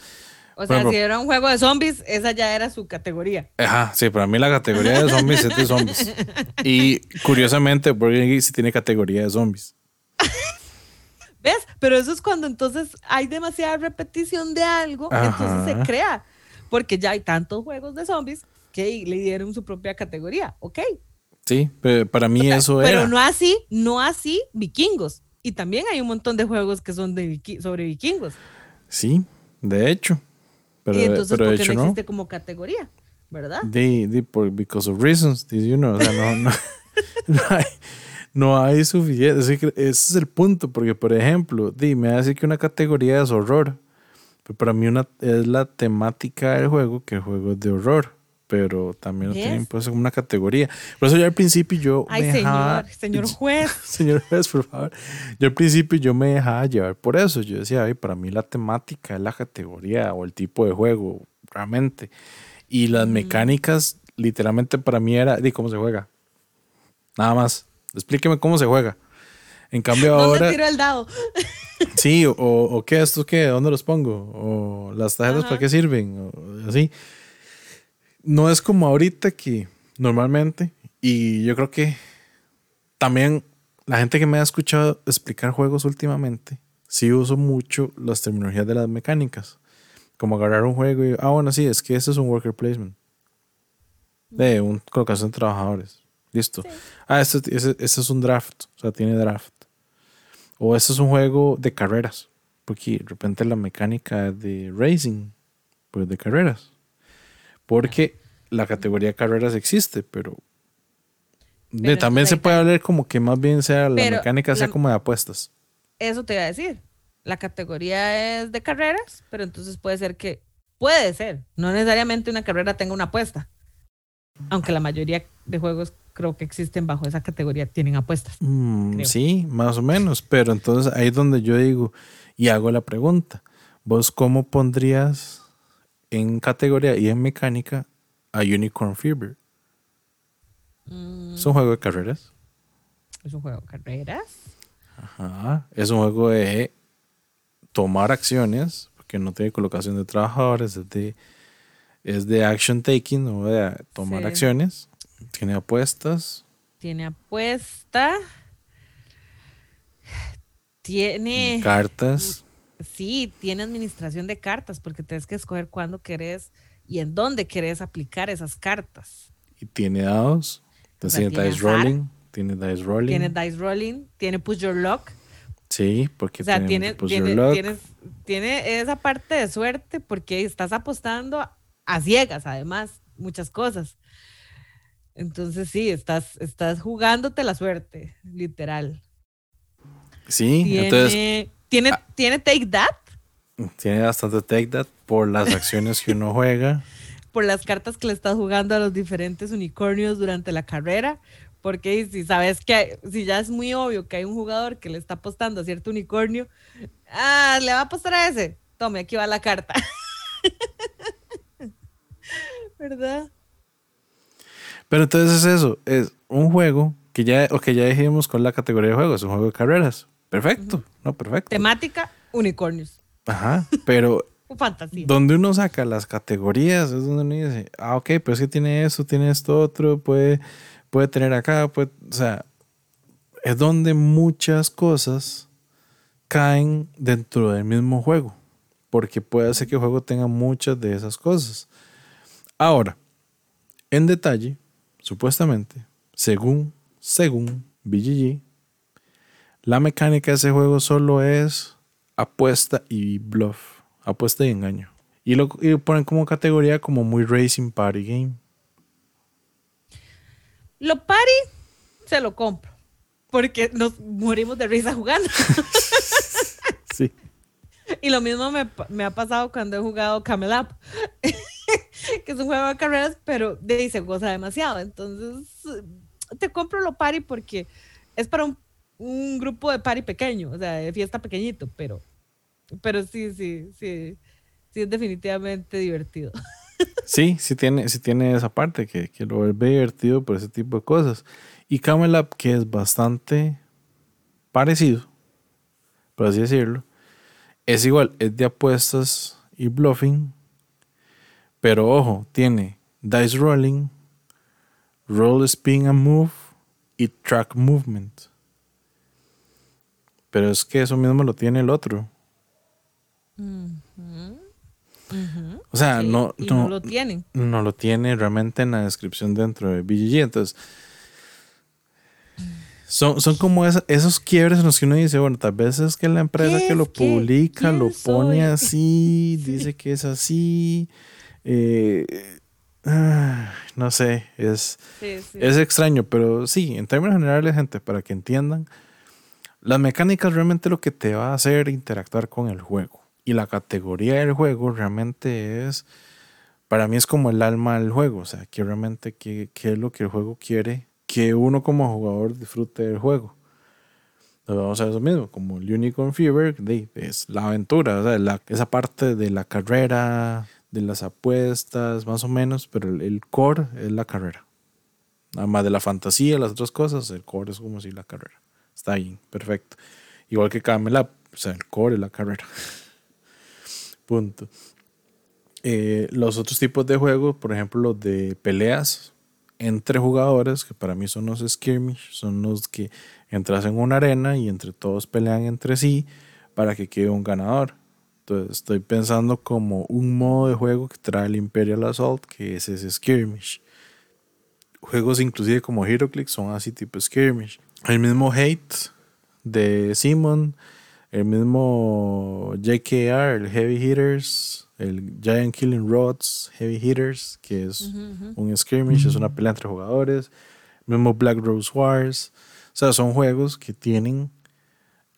O sea, si era un juego de zombies, esa ya era su categoría. Ajá, sí, para mí la categoría de zombies es de zombies. Y curiosamente, Burger sí tiene categoría de zombies. ¿Ves? Pero eso es cuando entonces hay demasiada repetición de algo, entonces se crea porque ya hay tantos juegos de zombies que le dieron su propia categoría, ¿ok? Sí, pero para mí eso era. Pero no así, no así vikingos. Y también hay un montón de juegos que son de sobre vikingos. Sí, de hecho. Pero, y entonces, ¿por qué no, existe como categoría? ¿Verdad? De, de, por, because of reasons, you know, o sea, no, no, no, hay, no hay suficiente. Ese es el punto, porque, por ejemplo, me hace que una categoría es horror Pero para mí una, es la temática del juego, que el juego es de horror pero también lo tienen pues como una categoría. Por eso yo al principio yo Ay, señor, señor juez. señor juez, por favor. Yo al principio yo me dejaba llevar por eso. Yo decía, ay, para mí la temática es la categoría o el tipo de juego, realmente. Y las mecánicas, literalmente para mí era, ¿de cómo se juega? Nada más. Explíqueme cómo se juega. En cambio ahora... tiro el dado? Sí, o, o, qué, esto qué, ¿dónde los pongo? O las tarjetas para qué sirven, o así no es como ahorita que normalmente, y yo creo que también la gente que me ha escuchado explicar juegos últimamente, sí uso mucho las terminologías de las mecánicas. Como agarrar un juego y, ah, bueno, sí, es que ese es un worker placement. De un colocación de trabajadores. Listo. Ah, este, ese, es un draft, o sea, tiene draft. O este es un juego de carreras, porque de repente la mecánica de racing, pues de carreras. Porque la categoría de carreras existe, pero, también se puede hablar como que más bien sea la mecánica sea como de apuestas. Eso te iba a decir. La categoría es de carreras, pero entonces puede ser que, puede ser, no necesariamente una carrera tenga una apuesta. Aunque la mayoría de juegos creo que existen bajo esa categoría tienen apuestas. Mm, sí, más o menos, pero entonces ahí es donde yo digo y hago la pregunta. ¿Vos cómo pondrías en categoría y en mecánica a Unicorn Fever. Es un juego de carreras. Es un juego de carreras. Ajá. Es un juego de tomar acciones, porque no tiene colocación de trabajadores, es de, es de action taking, o de tomar acciones. Tiene apuestas. Tiene apuesta. Tiene. Cartas. Sí, tiene administración de cartas, porque tienes que escoger cuándo querés y en dónde querés aplicar esas cartas. Y tiene dados, tiene dice rolling, tiene dice rolling. Tiene dice rolling, tiene push your luck. Sí, porque tiene, tiene, tiene esa parte de suerte porque estás apostando a ciegas, además, muchas cosas. Entonces sí, estás, estás jugándote la suerte, literal. Sí, tiene, entonces ¿Tiene, ah. ¿Tiene Take That? Tiene bastante Take That por las acciones que uno juega. por las cartas que le estás jugando a los diferentes unicornios durante la carrera. Porque si sabes que, si ya es muy obvio que hay un jugador que le está apostando a cierto unicornio, ah, le va a apostar a ese. Tome, aquí va la carta. ¿Verdad? Pero entonces es eso, es un juego que ya, o que ya dijimos con la categoría de juego, es un juego de carreras. Perfecto, no, perfecto. Temática, unicornios. Ajá, pero Fantasía. Donde uno saca las categorías es donde uno dice, ah, ok, pero es que tiene eso, tiene esto otro, puede, puede tener acá, puede, o sea, es donde muchas cosas caen dentro del mismo juego, porque puede ser que el juego tenga muchas de esas cosas. Ahora, en detalle, supuestamente, según, según BGG, la mecánica de ese juego solo es apuesta y bluff, apuesta y engaño. Y lo, ponen como categoría como muy racing party game. Lo party se lo compro, porque nos morimos de risa jugando. sí. Y lo mismo me, me, ha pasado cuando he jugado Camel Up, que es un juego de carreras, pero se goza demasiado. Entonces, te compro lo party porque es para un grupo de party pequeño, o sea, de fiesta pequeñito, pero, pero sí, sí, sí, sí es definitivamente divertido. Sí, sí tiene, sí tiene esa parte que, que lo vuelve divertido por ese tipo de cosas. Y Camel que es bastante parecido, por así decirlo, es igual, es de apuestas y bluffing, pero ojo, tiene dice rolling, roll spin and move y track movement. Pero es que eso mismo lo tiene el otro. O sea, no, no, lo tiene. No lo tiene realmente en la descripción dentro de BGG. Entonces, son, son como esos quiebres en los que uno dice, bueno, tal vez es que la empresa que lo publica lo pone así, dice que es así. Eh, no sé, es, es extraño, pero sí, en términos generales, gente, para que entiendan, las mecánicas realmente lo que te va a hacer interactuar con el juego. y la categoría del juego realmente es, para mí es como el alma del juego, o sea, que realmente qué, es lo que el juego quiere que uno como jugador disfrute del juego. Entonces vamos a eso mismo, como el Unicorn Fever, es la aventura, o sea, esa parte de la carrera, de las apuestas, más o menos, pero el, core es la carrera. Nada más de la fantasía, las otras cosas, el core es como si la carrera. Está ahí, perfecto. Igual que Camelot, o sea, el core es la carrera. Punto. Eh, los otros tipos de juegos, por ejemplo, los de peleas entre jugadores, que para mí son los skirmish, son los que entras en una arena y entre todos pelean entre sí para que quede un ganador. Entonces estoy pensando como un modo de juego que trae el Imperial Assault, que es ese skirmish. Juegos inclusive como HeroClix son así tipo skirmish. El mismo Hate de Simon el mismo JKR, el Heavy Hitters, el Giant Killing Rods, Heavy Hitters, que es un skirmish, es una pelea entre jugadores. El mismo Black Rose Wars. O sea, son juegos que tienen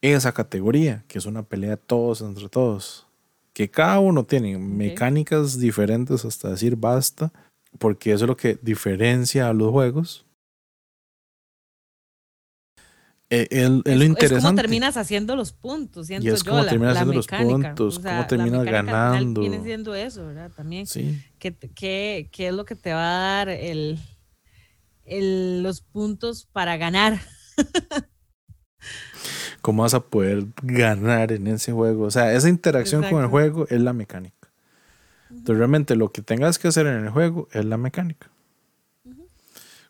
esa categoría, que es una pelea todos entre todos. Que cada uno tiene mecánicas diferentes hasta decir basta, porque eso es lo que diferencia a los juegos eh, el, lo interesante. Es cómo terminas haciendo los puntos, siento y es yo, terminas haciendo los puntos, cómo terminas ganando. Viene siendo eso, ¿verdad? También. Sí. ¿Qué, qué, qué es lo que te va a dar el, el, los puntos para ganar? ¿Cómo vas a poder ganar en ese juego? O sea, esa interacción con el juego es la mecánica. Entonces, realmente lo que tengas que hacer en el juego es la mecánica.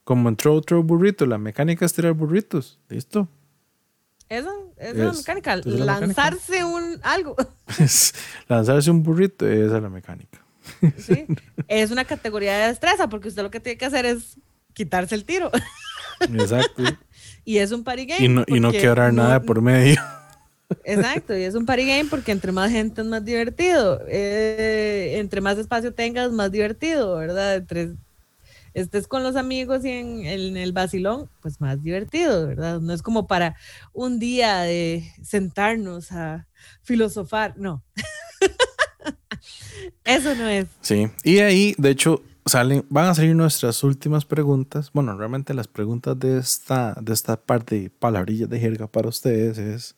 Como en Throw Throw Burrito, la mecánica es tirar burritos. ¿Listo? Eso es, la mecánica. lanzarse un algo. lanzarse un burrito, esa es la mecánica. Sí. Es una categoría de destreza, porque usted lo que tiene que hacer es quitarse el tiro. Exacto. Y es un party game. Y no, y no quebrar nada por medio. Exacto, y es un party game porque entre más gente es más divertido. Eh, entre más espacio tengas, más divertido, ¿verdad? Entre estés con los amigos y en, el vacilón, pues más divertido, ¿verdad? No es como para un día de sentarnos a filosofar, no. Eso no es. Sí, y ahí, de hecho, salen, van a salir nuestras últimas preguntas. Bueno, realmente las preguntas de esta, de esta parte de palabrillas de jerga para ustedes es.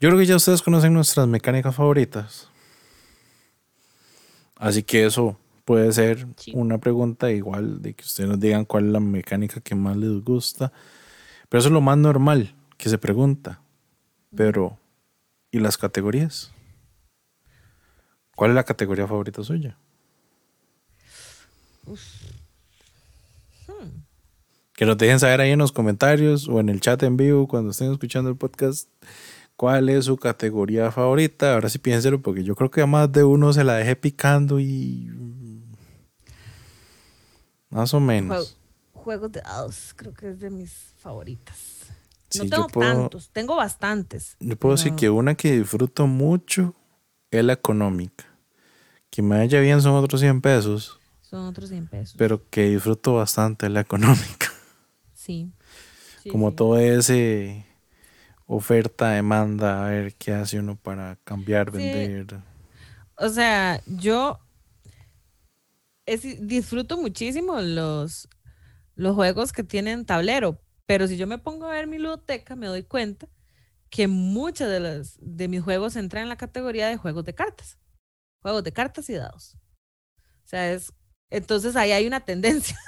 Yo creo que ya ustedes conocen nuestras mecánicas favoritas. Así que eso puede ser una pregunta igual de que ustedes nos digan cuál es la mecánica que más les gusta. Pero eso es lo más normal que se pregunta. Pero, ¿y las categorías? ¿Cuál es la categoría favorita suya? Hmm. Que nos dejen saber ahí en los comentarios o en el chat en vivo cuando estén escuchando el podcast cuál es su categoría favorita. Ahora sí piénselo porque yo creo que a más de uno se la deje picando y más o menos. Juegos de dados, creo que es de mis favoritas. no tengo tantos, tengo bastantes. Yo puedo decir que una que disfruto mucho es la económica. Que me haya bien son otros 100 pesos. Son otros 100 pesos. Pero que disfruto bastante la económica. Sí. Como todo ese oferta, demanda, a ver qué hace uno para cambiar, vender. O sea, yo disfruto muchísimo los, los juegos que tienen tablero, pero si yo me pongo a ver mi ludoteca, me doy cuenta que muchos de, los, de mis juegos entran en la categoría de juegos de cartas. Juegos de cartas y dados. O sea, es. Entonces ahí hay una tendencia.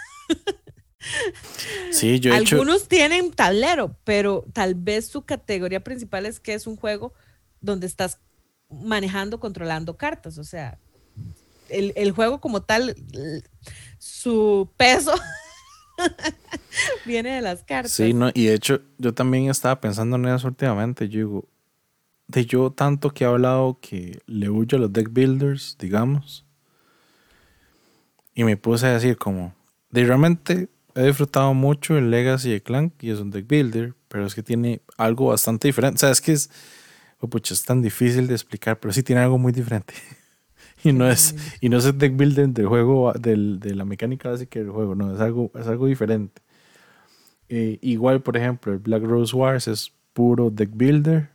Sí, yo Algunos tienen tablero, pero tal vez su categoría principal es que es un juego donde estás manejando, controlando cartas. O sea, el, juego como tal, su peso viene de las cartas. Sí, no, y de hecho yo también estaba pensando en eso últimamente. Yo digo, de yo tanto que he hablado que le huyo a los deck builders, digamos, y me puse a decir como, de realmente he disfrutado mucho el Legacy de Clank y es un deck builder, pero es que tiene algo bastante diferente. O sea, es que es, oh, es tan difícil de explicar, pero sí tiene algo muy diferente. y no es y no es deck building del juego del, de la mecánica básica del juego no es algo es algo diferente eh, igual por ejemplo el Black Rose Wars es puro deck builder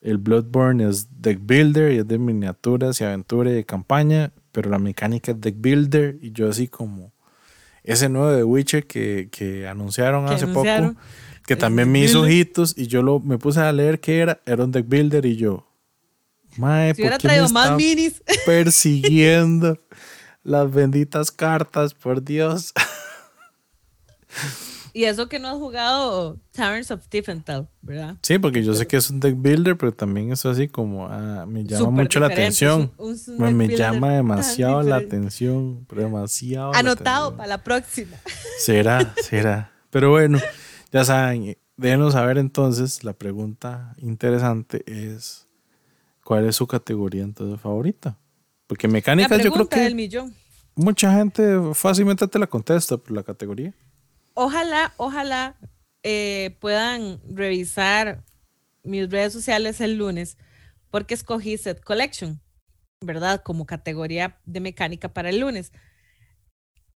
el Bloodborne es deck builder y es de miniaturas y aventura y de campaña, pero la mecánica es deck builder y yo así como ese nuevo de Witcher que, que anunciaron hace poco, que también me hizo ojitos y yo lo, me puse a leer qué era, era un deck builder y yo, mae, si hubiera traído más minis. Persiguiendo las benditas cartas, por Dios. Y eso que no has jugado Taverns of Tiefenthal, ¿verdad? Sí, porque yo sé que es un deck builder, pero también es así como ah, me llama mucho la atención. me llama demasiado la atención, demasiado. Anotado para la próxima. Será, será. Pero bueno, ya saben, déjenos saber entonces, la pregunta interesante es, ¿cuál es su categoría entonces favorita? Porque mecánicas yo creo que mucha gente fácilmente te la contesta por la categoría ojalá, ojalá eh, puedan revisar mis redes sociales el lunes porque escogí Set Collection, ¿verdad? Como categoría de mecánica para el lunes.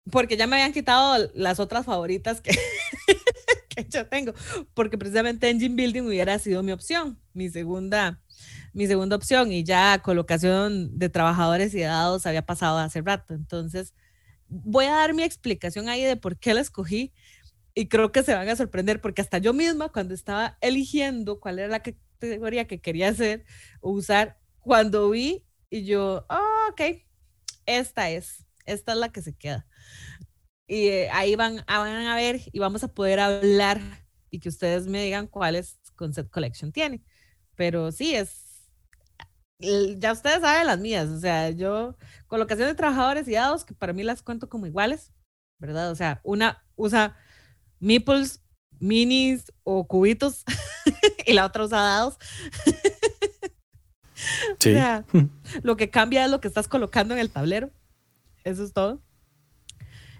Porque ya me habían quitado las otras favoritas que, que yo tengo, porque precisamente Engine Building hubiera sido mi opción, mi segunda, mi segunda opción, y ya colocación de trabajadores y dados había pasado hace rato. Entonces, voy a dar mi explicación ahí de por qué la escogí y creo que se van a sorprender porque hasta yo misma cuando estaba eligiendo cuál era la categoría que quería hacer o usar, cuando vi y yo, oh, ok, esta es, esta es la que se queda. Y eh, ahí van, ah, van a ver y vamos a poder hablar y que ustedes me digan cuáles Concept Collection tiene. Pero sí, es, ya ustedes saben las mías, o sea, yo, colocación de trabajadores y dados, que para mí las cuento como iguales, ¿verdad? O sea, una usa meeples, minis o cubitos y la otra usa dados. Sí. lo que cambia es lo que estás colocando en el tablero. Eso es todo.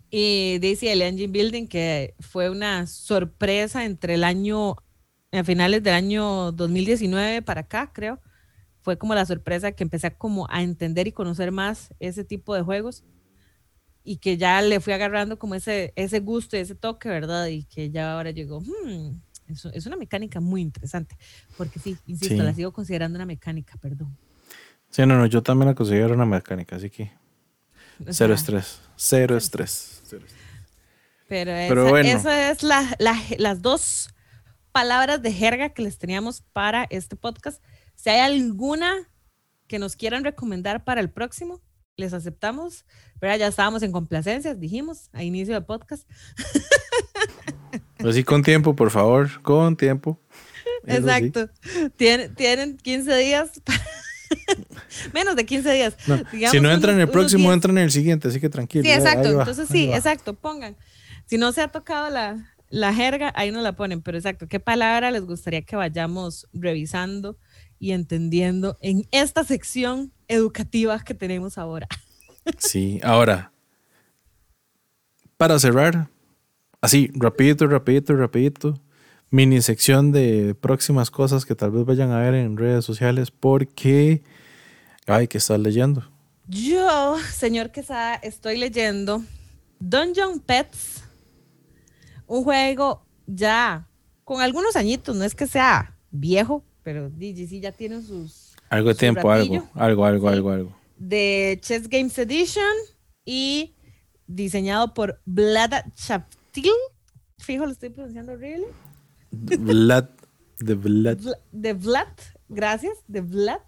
Y dice el Engine Building que fue una sorpresa entre el año, a finales del año 2019 para acá, creo. Fue como la sorpresa que empecé como a entender y conocer más ese tipo de juegos y que ya le fui agarrando como ese, ese gusto, ese toque, ¿verdad? Y que ya ahora llegó, hmm, es, una mecánica muy interesante, porque sí, insisto, la sigo considerando una mecánica, perdón. Sí, no, no, yo también la considero una mecánica, así que cero estrés, cero estrés. Pero, Pero bueno. esas es la, las dos palabras de jerga que les teníamos para este podcast. Si hay alguna que nos quieran recomendar para el próximo, les aceptamos, pero ya estábamos en complacencias, dijimos, a inicio del podcast. Así con tiempo, por favor, con tiempo. Exacto. Tienen, tienen 15 días. Menos de 15 días. si no entran en el próximo, entran en el siguiente, así que tranquilo. Sí, exacto. Entonces sí, exacto, pongan. Si no se ha tocado la, la jerga, ahí nos la ponen, pero exacto, ¿qué palabra les gustaría que vayamos revisando y entendiendo en esta sección educativas que tenemos ahora. Sí, ahora, para cerrar, así, rapidito, rapidito, rapidito, mini sección de próximas cosas que tal vez vayan a ver en redes sociales porque, ay, que estás leyendo? Yo, señor Quesada, estoy leyendo Dungeon Pets, un juego ya con algunos añitos, no es que sea viejo, pero DGC ya tiene sus algo de tiempo, algo, algo, algo, algo, algo. De Chess Games Edition y diseñado por Vlad Chaptil. Fijo, lo estoy pronunciando, ¿really? Vlad, de Vlad. De Vlad, gracias, de Vlad.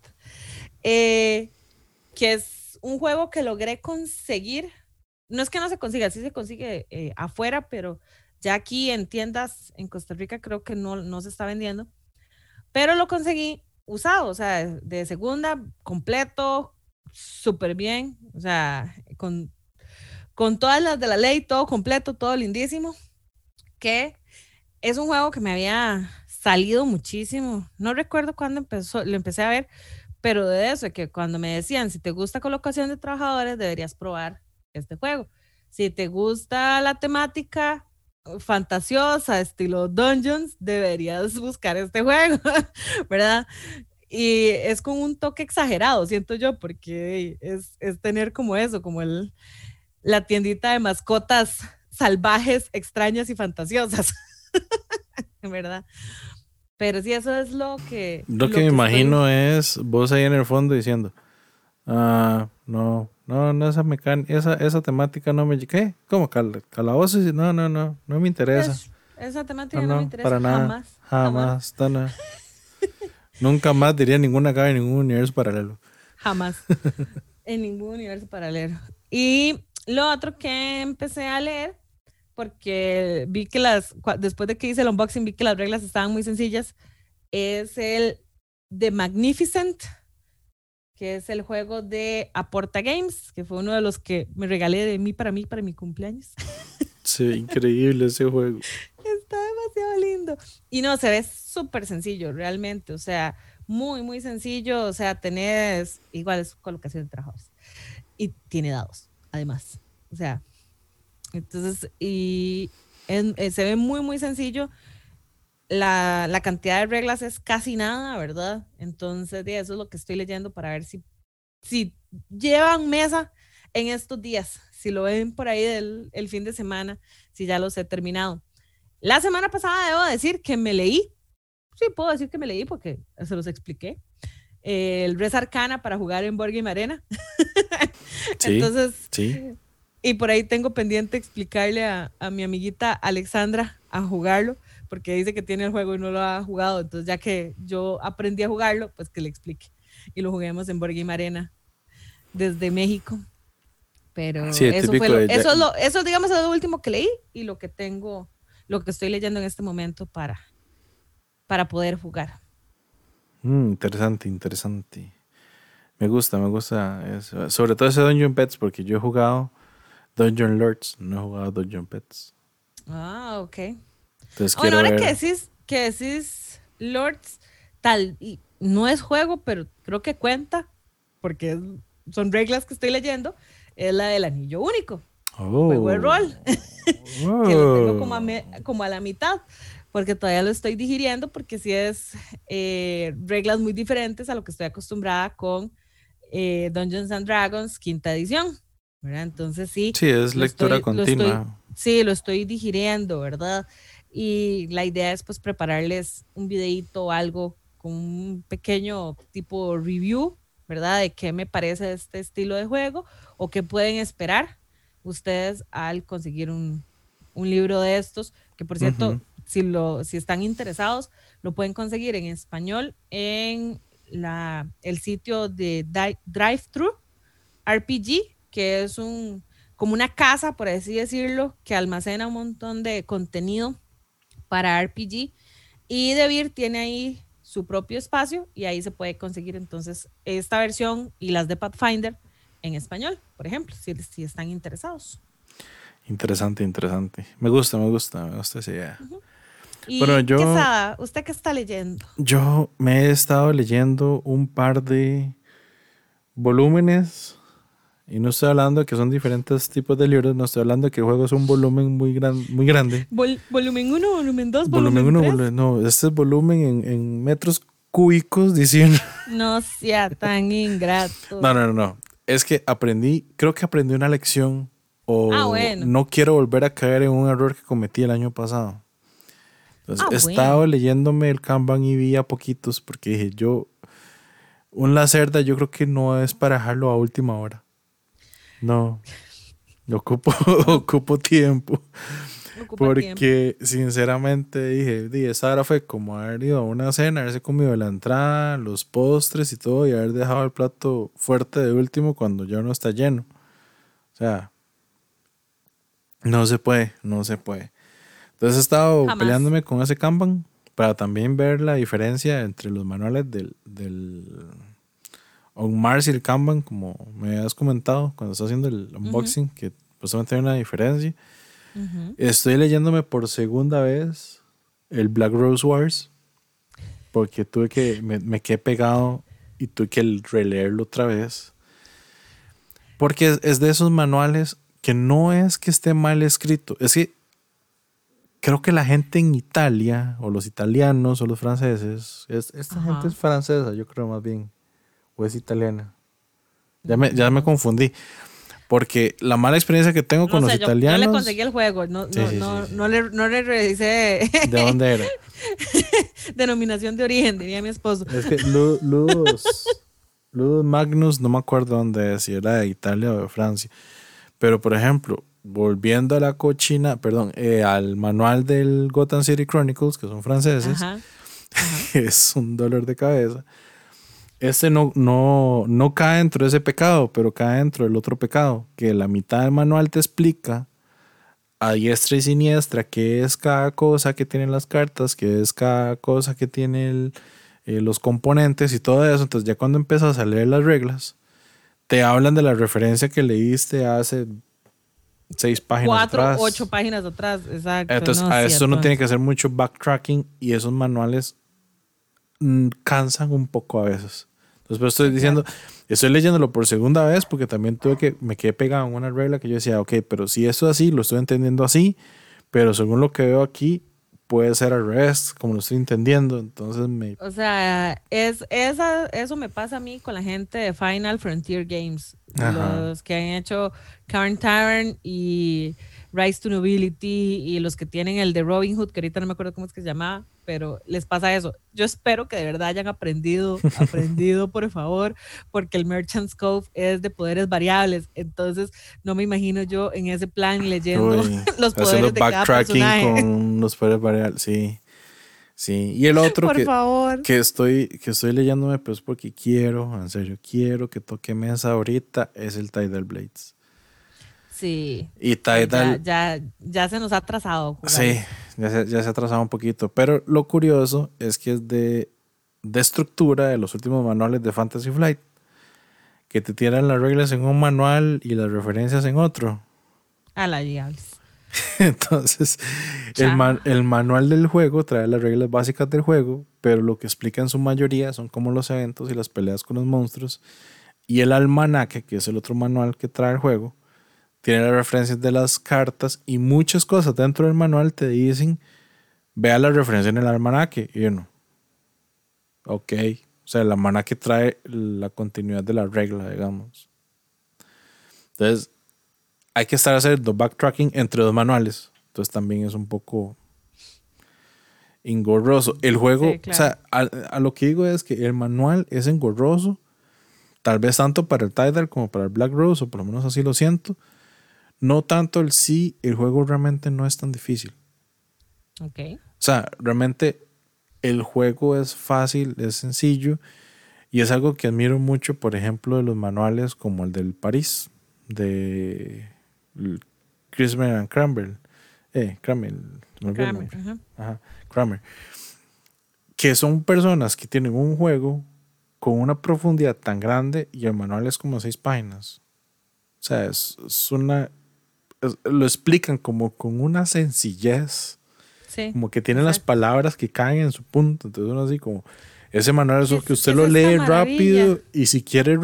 Eh, que es un juego que logré conseguir. No es que no se consiga, sí se consigue eh, afuera, pero ya aquí en tiendas en Costa Rica creo que no, no se está vendiendo. Pero lo conseguí usado, o sea, de segunda, completo, súper bien, o sea, con, con todas las de la ley, todo completo, todo lindísimo, que es un juego que me había salido muchísimo. No recuerdo cuándo empezó, lo empecé a ver, pero de eso, que cuando me decían, si te gusta colocación de trabajadores, deberías probar este juego. Si te gusta la temática fantasiosa, estilo Dungeons, deberías buscar este juego, ¿verdad? Y es con un toque exagerado, siento yo, porque es, es tener como eso, como el, la tiendita de mascotas salvajes, extrañas y fantasiosas, ¿verdad? Pero sí, eso es lo que... Lo, que, me imagino es vos ahí en el fondo diciendo, ah, no, no, no, esa mecánica, esa, esa temática no me... ¿Qué? ¿Cómo? Cal calabozos? No, no, no, no me interesa. esa temática no, me interesa para nada, jamás. Jamás. Nunca más diría ninguna acá en ningún universo paralelo. Jamás. en ningún universo paralelo. Y lo otro que empecé a leer, porque vi que las, después de que hice el unboxing, vi que las reglas estaban muy sencillas, es el The Magnificent, que es el juego de Aporta Games, que fue uno de los que me regalé de mí para mí, para mi cumpleaños. Sí, increíble ese juego. Está demasiado lindo. Y no, se ve súper sencillo, realmente. O sea, muy, muy sencillo. O sea, tenés, igual es colocación de trabajos. Y tiene dados, además. O sea, entonces, y eh, se ve muy, muy sencillo. La, la, cantidad de reglas es casi nada, ¿verdad? Entonces, eso es lo que estoy leyendo para ver si, si llevan mesa en estos días, si lo ven por ahí del el fin de semana, si ya los he terminado. La semana pasada debo decir que me leí, sí, puedo decir que me leí porque se los expliqué, el Res Arcana para jugar en Board Game Arena. Sí, Entonces, sí. y por ahí tengo pendiente explicarle a, a, mi amiguita Alexandra a jugarlo, porque dice que tiene el juego y no lo ha jugado. Entonces, ya que yo aprendí a jugarlo, pues que le explique. Y lo juguemos en Game Arena desde México. Pero eso, fue lo, eso, es lo, eso, digamos, es lo último que leí y lo que tengo lo que estoy leyendo en este momento para, para poder jugar. Mm, interesante, interesante. Me gusta, me gusta eso. Sobre todo ese Dungeon Pets, porque yo he jugado Dungeon Lords, no he jugado Dungeon Pets. Ah, ok. Entonces, bueno, ahora que decís, que decís Lords, tal, y no es juego, pero creo que cuenta, porque son reglas que estoy leyendo, es la del anillo único. Oh. Juego de rol. que lo tengo como a, como a, la mitad, porque todavía lo estoy digiriendo, porque sí es eh, reglas muy diferentes a lo que estoy acostumbrada con eh, Dungeons and Dragons, quinta edición. ¿verdad? Entonces sí. Sí, es lectura continua. sí, lo estoy digiriendo, ¿verdad? Y la idea es pues prepararles un videito o algo con un pequeño tipo review, ¿verdad? De qué me parece este estilo de juego o qué pueden esperar ustedes al conseguir un, libro de estos, que por cierto, si, lo, si están interesados, lo pueden conseguir en español en la, el sitio de Drive Thru RPG, que es un, como una casa, por así decirlo, que almacena un montón de contenido para RPG. Y DeVir tiene ahí su propio espacio y ahí se puede conseguir entonces esta versión y las de Pathfinder en español, por ejemplo, si, si están interesados. Interesante, interesante. Me gusta, me gusta, me gusta esa idea. ¿Y bueno, yo, ¿qué ¿Usted qué está leyendo? Yo me he estado leyendo un par de volúmenes y no estoy hablando de que son diferentes tipos de libros, no estoy hablando de que el juego es un volumen muy, gran, muy grande. volumen 1, volumen 2, volumen 1. No, este es volumen en, en metros cúbicos diciendo. No sea tan ingrato. No, no, no es que aprendí, creo que aprendí una lección o ah, no quiero volver a caer en un error que cometí el año pasado. Entonces, ah, he estado leyéndome el Kanban y vi a poquitos porque dije, yo, un lacerda yo creo que no es para dejarlo a última hora. No, ocupo, ocupo tiempo. Porque sinceramente dije, di, esa hora fue como haber ido a una cena, haberse comido la entrada, los postres y todo, y haber dejado el plato fuerte de último cuando ya no está lleno. O sea, no se puede, no se puede. Entonces he estado peleándome con ese Kanban para también ver la diferencia entre los manuales del, del Mars y el Kanban, como me has comentado cuando estás haciendo el unboxing, que pues que hay una diferencia. Estoy leyéndome por segunda vez el Black Rose Wars porque tuve que, me, quedé pegado y tuve que releerlo otra vez. Porque es, de esos manuales que no es que esté mal escrito, es que creo que la gente en Italia, o los italianos, o los franceses, esta gente es francesa, yo creo más bien, o es italiana. Ya me, ya me confundí. Porque la mala experiencia que tengo con los italianos. Yo le conseguí el juego, no, no, no, le, no le revisé. ¿De dónde era? Denominación de origen, diría mi esposo. Es que Ludus, Magnus, no me acuerdo dónde es, si era de Italia o de Francia. Pero, por ejemplo, volviendo a la cochina, perdón, eh, al manual del Gotham City Chronicles, que son franceses, es un dolor de cabeza. Este no, no, no cae dentro de ese pecado, pero cae dentro del otro pecado, que la mitad del manual te explica a diestra y siniestra qué es cada cosa que tienen las cartas, qué es cada cosa que tiene eh, los componentes y todo eso. Entonces ya cuando empiezas a leer las reglas, te hablan de la referencia que leíste hace seis páginas Cuatro, atrás. ocho páginas atrás, exacto. Entonces a eso no tiene que hacer mucho backtracking y esos manuales cansan un poco a veces. Entonces, pero estoy diciendo, estoy leyéndolo por segunda vez porque también tuve que, me quedé pegado en una regla que yo decía, ok, pero si esto es así, lo estoy entendiendo así, pero según lo que veo aquí, puede ser al revés, como lo estoy entendiendo. Entonces me. O sea, es, esa, eso me pasa a mí con la gente de Final Frontier Games. Los que han hecho Current Tavern y Rise to Nobility y los que tienen el de Robin Hood, que ahorita no me acuerdo cómo es que se llama, pero les pasa eso. Yo espero que de verdad hayan aprendido, aprendido por favor, porque el Merchant Cove es de poderes variables, entonces no me imagino yo en ese plan leyendo los poderes de cada personaje. con los poderes variables, sí. Sí, y el otro que, que, estoy, que estoy leyéndome, pues porque quiero, en serio, quiero que toque mesa ahorita, es el Tidal Blades. Sí. Y Tidal. Ya, ya, se nos ha atrasado. Sí, ya se, ya se ha atrasado un poquito. Pero lo curioso es que es de, de estructura de los últimos manuales de Fantasy Flight. Que te tiran las reglas en un manual y las referencias en otro. A la diablos. Entonces, el, el, manual del juego trae las reglas básicas del juego, pero lo que explica en su mayoría son como los eventos y las peleas con los monstruos. Y el almanaque, que es el otro manual que trae el juego, tiene las referencias de las cartas y muchas cosas dentro del manual te dicen, vea la referencia en el almanaque. Y uno, ok, o sea, el almanaque trae la continuidad de la regla, digamos. Entonces, hay que estar haciendo backtracking entre dos manuales. Entonces también es un poco engorroso. El juego, o sea, a, lo que digo es que el manual es engorroso, tal vez tanto para el Tidal como para el Black Rose, o por lo menos así lo siento, no tanto el sí, el juego realmente no es tan difícil. Ok. O sea, realmente el juego es fácil, es sencillo y es algo que admiro mucho, por ejemplo, de los manuales como el del París, de Christmas and Cranberry. Eh, Kramer. Kramer, ajá. Kramer. Que son personas que tienen un juego con una profundidad tan grande y el manual es como seis páginas. O sea, es una lo explican como con una sencillez. como que tienen las palabras que caen en su punto. Entonces uno así como, ese manual es, que usted lo lee rápido y si quiere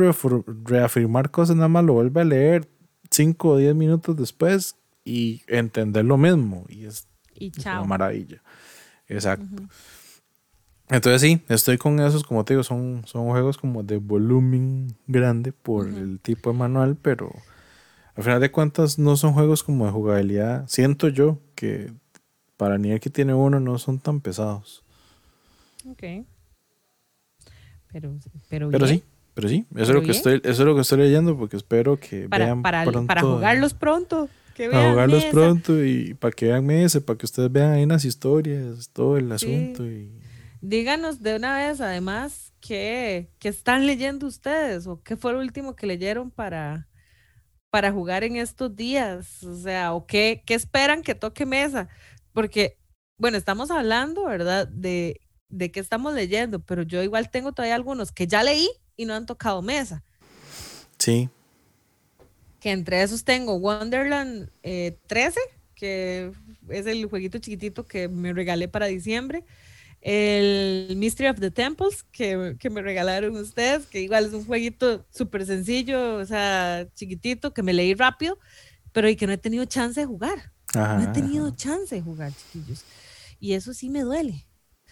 reafirmar cosas nada más lo vuelve a leer 5 o 10 minutos después y entender lo mismo. Y es, una maravilla. Exacto. Entonces sí, estoy con esos, como te digo, son, son juegos como de volumen grande por el tipo de manual, pero al final de cuentas no son juegos como de jugabilidad. Siento yo que para el nivel que tiene uno no son tan pesados. Ok. Pero, pero, pero sí, pero sí, eso es, lo que estoy, eso es lo que estoy leyendo porque espero que vean para, pronto, para jugarlos pronto. Que para jugarlos pronto y para que vean meses, para que ustedes vean ahí las historias, todo el asunto. Y... Díganos de una vez, además, qué, qué están leyendo ustedes o qué fue lo último que leyeron para, para jugar en estos días? O sea, ¿o qué, qué esperan que toque mesa? Porque, bueno, estamos hablando, ¿verdad? De, de qué estamos leyendo, pero yo igual tengo todavía algunos que ya leí y no han tocado mesa. Sí. Que entre esos tengo Wonderland 13, eh, que es el jueguito chiquitito que me regalé para diciembre el Mystery of the Temples que, me regalaron ustedes, que igual es un jueguito súper sencillo, o sea, chiquitito, que me leí rápido, pero y que no he tenido chance de jugar. no he tenido chance de jugar, chiquillos. Y eso sí me duele.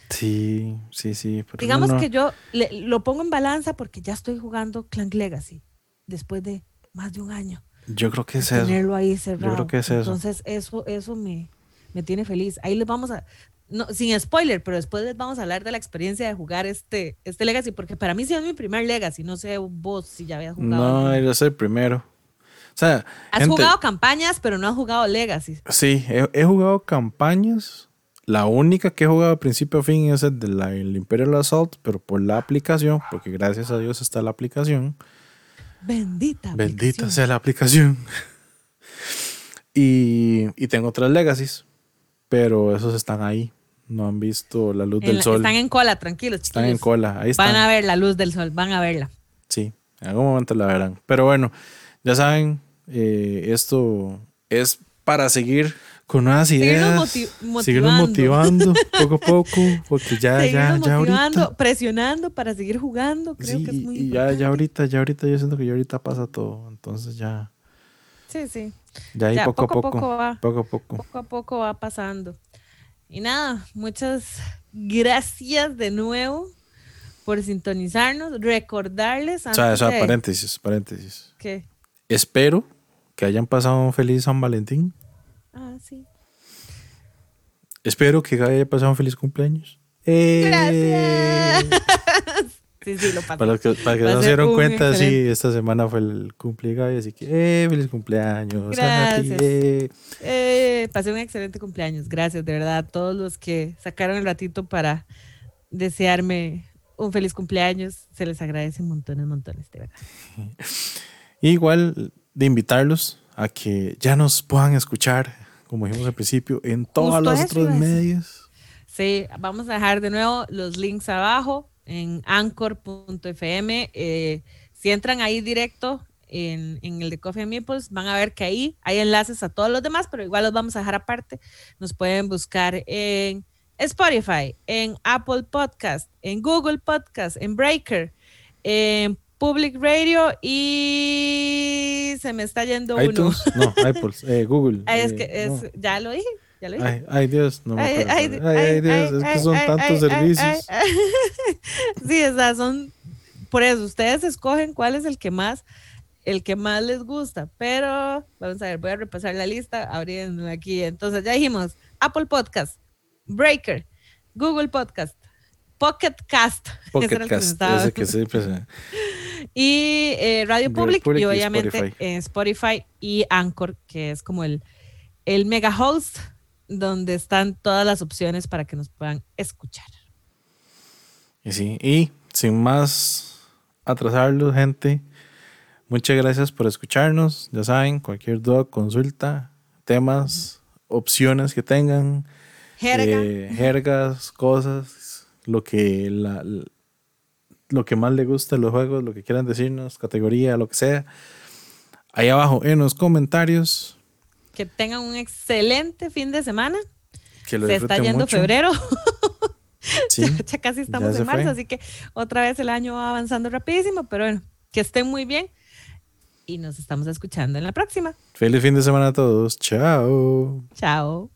Sí, sí, sí. Digamos que yo lo pongo en balanza porque ya estoy jugando Clank Legacy después de más de un año. Yo creo que es eso. Tenerlo ahí cerrado. Yo creo que es eso. Entonces, eso, eso me, me tiene feliz. Ahí les vamos a, no, sin spoiler, pero después les vamos a hablar de la experiencia de jugar este, este Legacy, porque para mí sí es mi primer Legacy, no sé vos si ya habías jugado. No, es el primero. O sea, has jugado campañas, pero no has jugado Legacy. Sí, he, jugado campañas. La única que he jugado de principio a fin es el de la, el Imperial Assault, pero por la aplicación, porque gracias a Dios está la aplicación. Bendita. Bendita sea la aplicación. y, y tengo tres Legacies, pero esos están ahí no han visto la luz del sol. Están en cola, tranquilos. Están en cola, ahí están. Van a ver la luz del sol, van a verla. Sí, en algún momento la verán. Pero bueno, ya saben, eh, esto es para seguir con nuevas ideas. Seguirnos motivando poco a poco, porque ya, ya, ya ahorita. Presionando para seguir jugando, creo que es muy Y ya, ya ahorita, ya ahorita yo siento que ya ahorita pasa todo, entonces ya. Sí, sí. Ya ahí poco, a poco, va, poco a poco. Poco a poco va pasando. Y nada, muchas gracias de nuevo por sintonizarnos. Recordarles. o sea, o sea paréntesis, paréntesis. ¿Qué? Espero que hayan pasado un feliz San Valentín. Ah, sí. Espero que haya pasado un feliz cumpleaños. Gracias. Sí, sí, lo Para, que, para que no se dieron cuenta, sí, esta semana fue el cumpleaños, así que, eh, feliz cumpleaños. Gracias. Eh. Eh, pasé un excelente cumpleaños. Gracias, de verdad, a todos los que sacaron el ratito para desearme un feliz cumpleaños. Se les agradece montones, montones, de verdad. Igual de invitarlos a que ya nos puedan escuchar, como dijimos al principio, en todos los otros medios. Sí, vamos a dejar de nuevo los links abajo en anchor.fm. Eh, si entran ahí directo en, el de Coffee and Meeples, van a ver que ahí hay enlaces a todos los demás, pero igual los vamos a dejar aparte. Nos pueden buscar en Spotify, en Apple Podcast, en Google Podcast, en Breaker, en Public Radio y se me está yendo iTunes, uno. No, Apple, eh, Google. es que eh, ya lo dije. Ay, Dios, no me ay, ay, Dios, es que son tantos servicios. sí, o sea, son por eso ustedes escogen cuál es el que más el que más les gusta, pero vamos a ver, voy a repasar la lista abriendo aquí. Entonces ya dijimos Apple Podcast, Breaker, Google Podcast, Pocket Cast, Pocket Cast, ese que siempre se... y eh, Radio Public, y obviamente en Spotify y Anchor, que es como el, el mega host donde están todas las opciones para que nos puedan escuchar. Y sí, y sin más atrasarlo, gente, muchas gracias por escucharnos. Ya saben, cualquier duda, consulta, temas, opciones que tengan, eh, jergas, cosas, lo que la, lo que más le gusta de los juegos, lo que quieran decirnos, categoría, lo que sea. Ahí abajo en los comentarios que tengan un excelente fin de semana. Que se está yendo febrero. ya, casi estamos en marzo, así que otra vez el año va avanzando rapidísimo, pero bueno, que estén muy bien y nos estamos escuchando en la próxima. Feliz fin de semana a todos. Chao. Chao.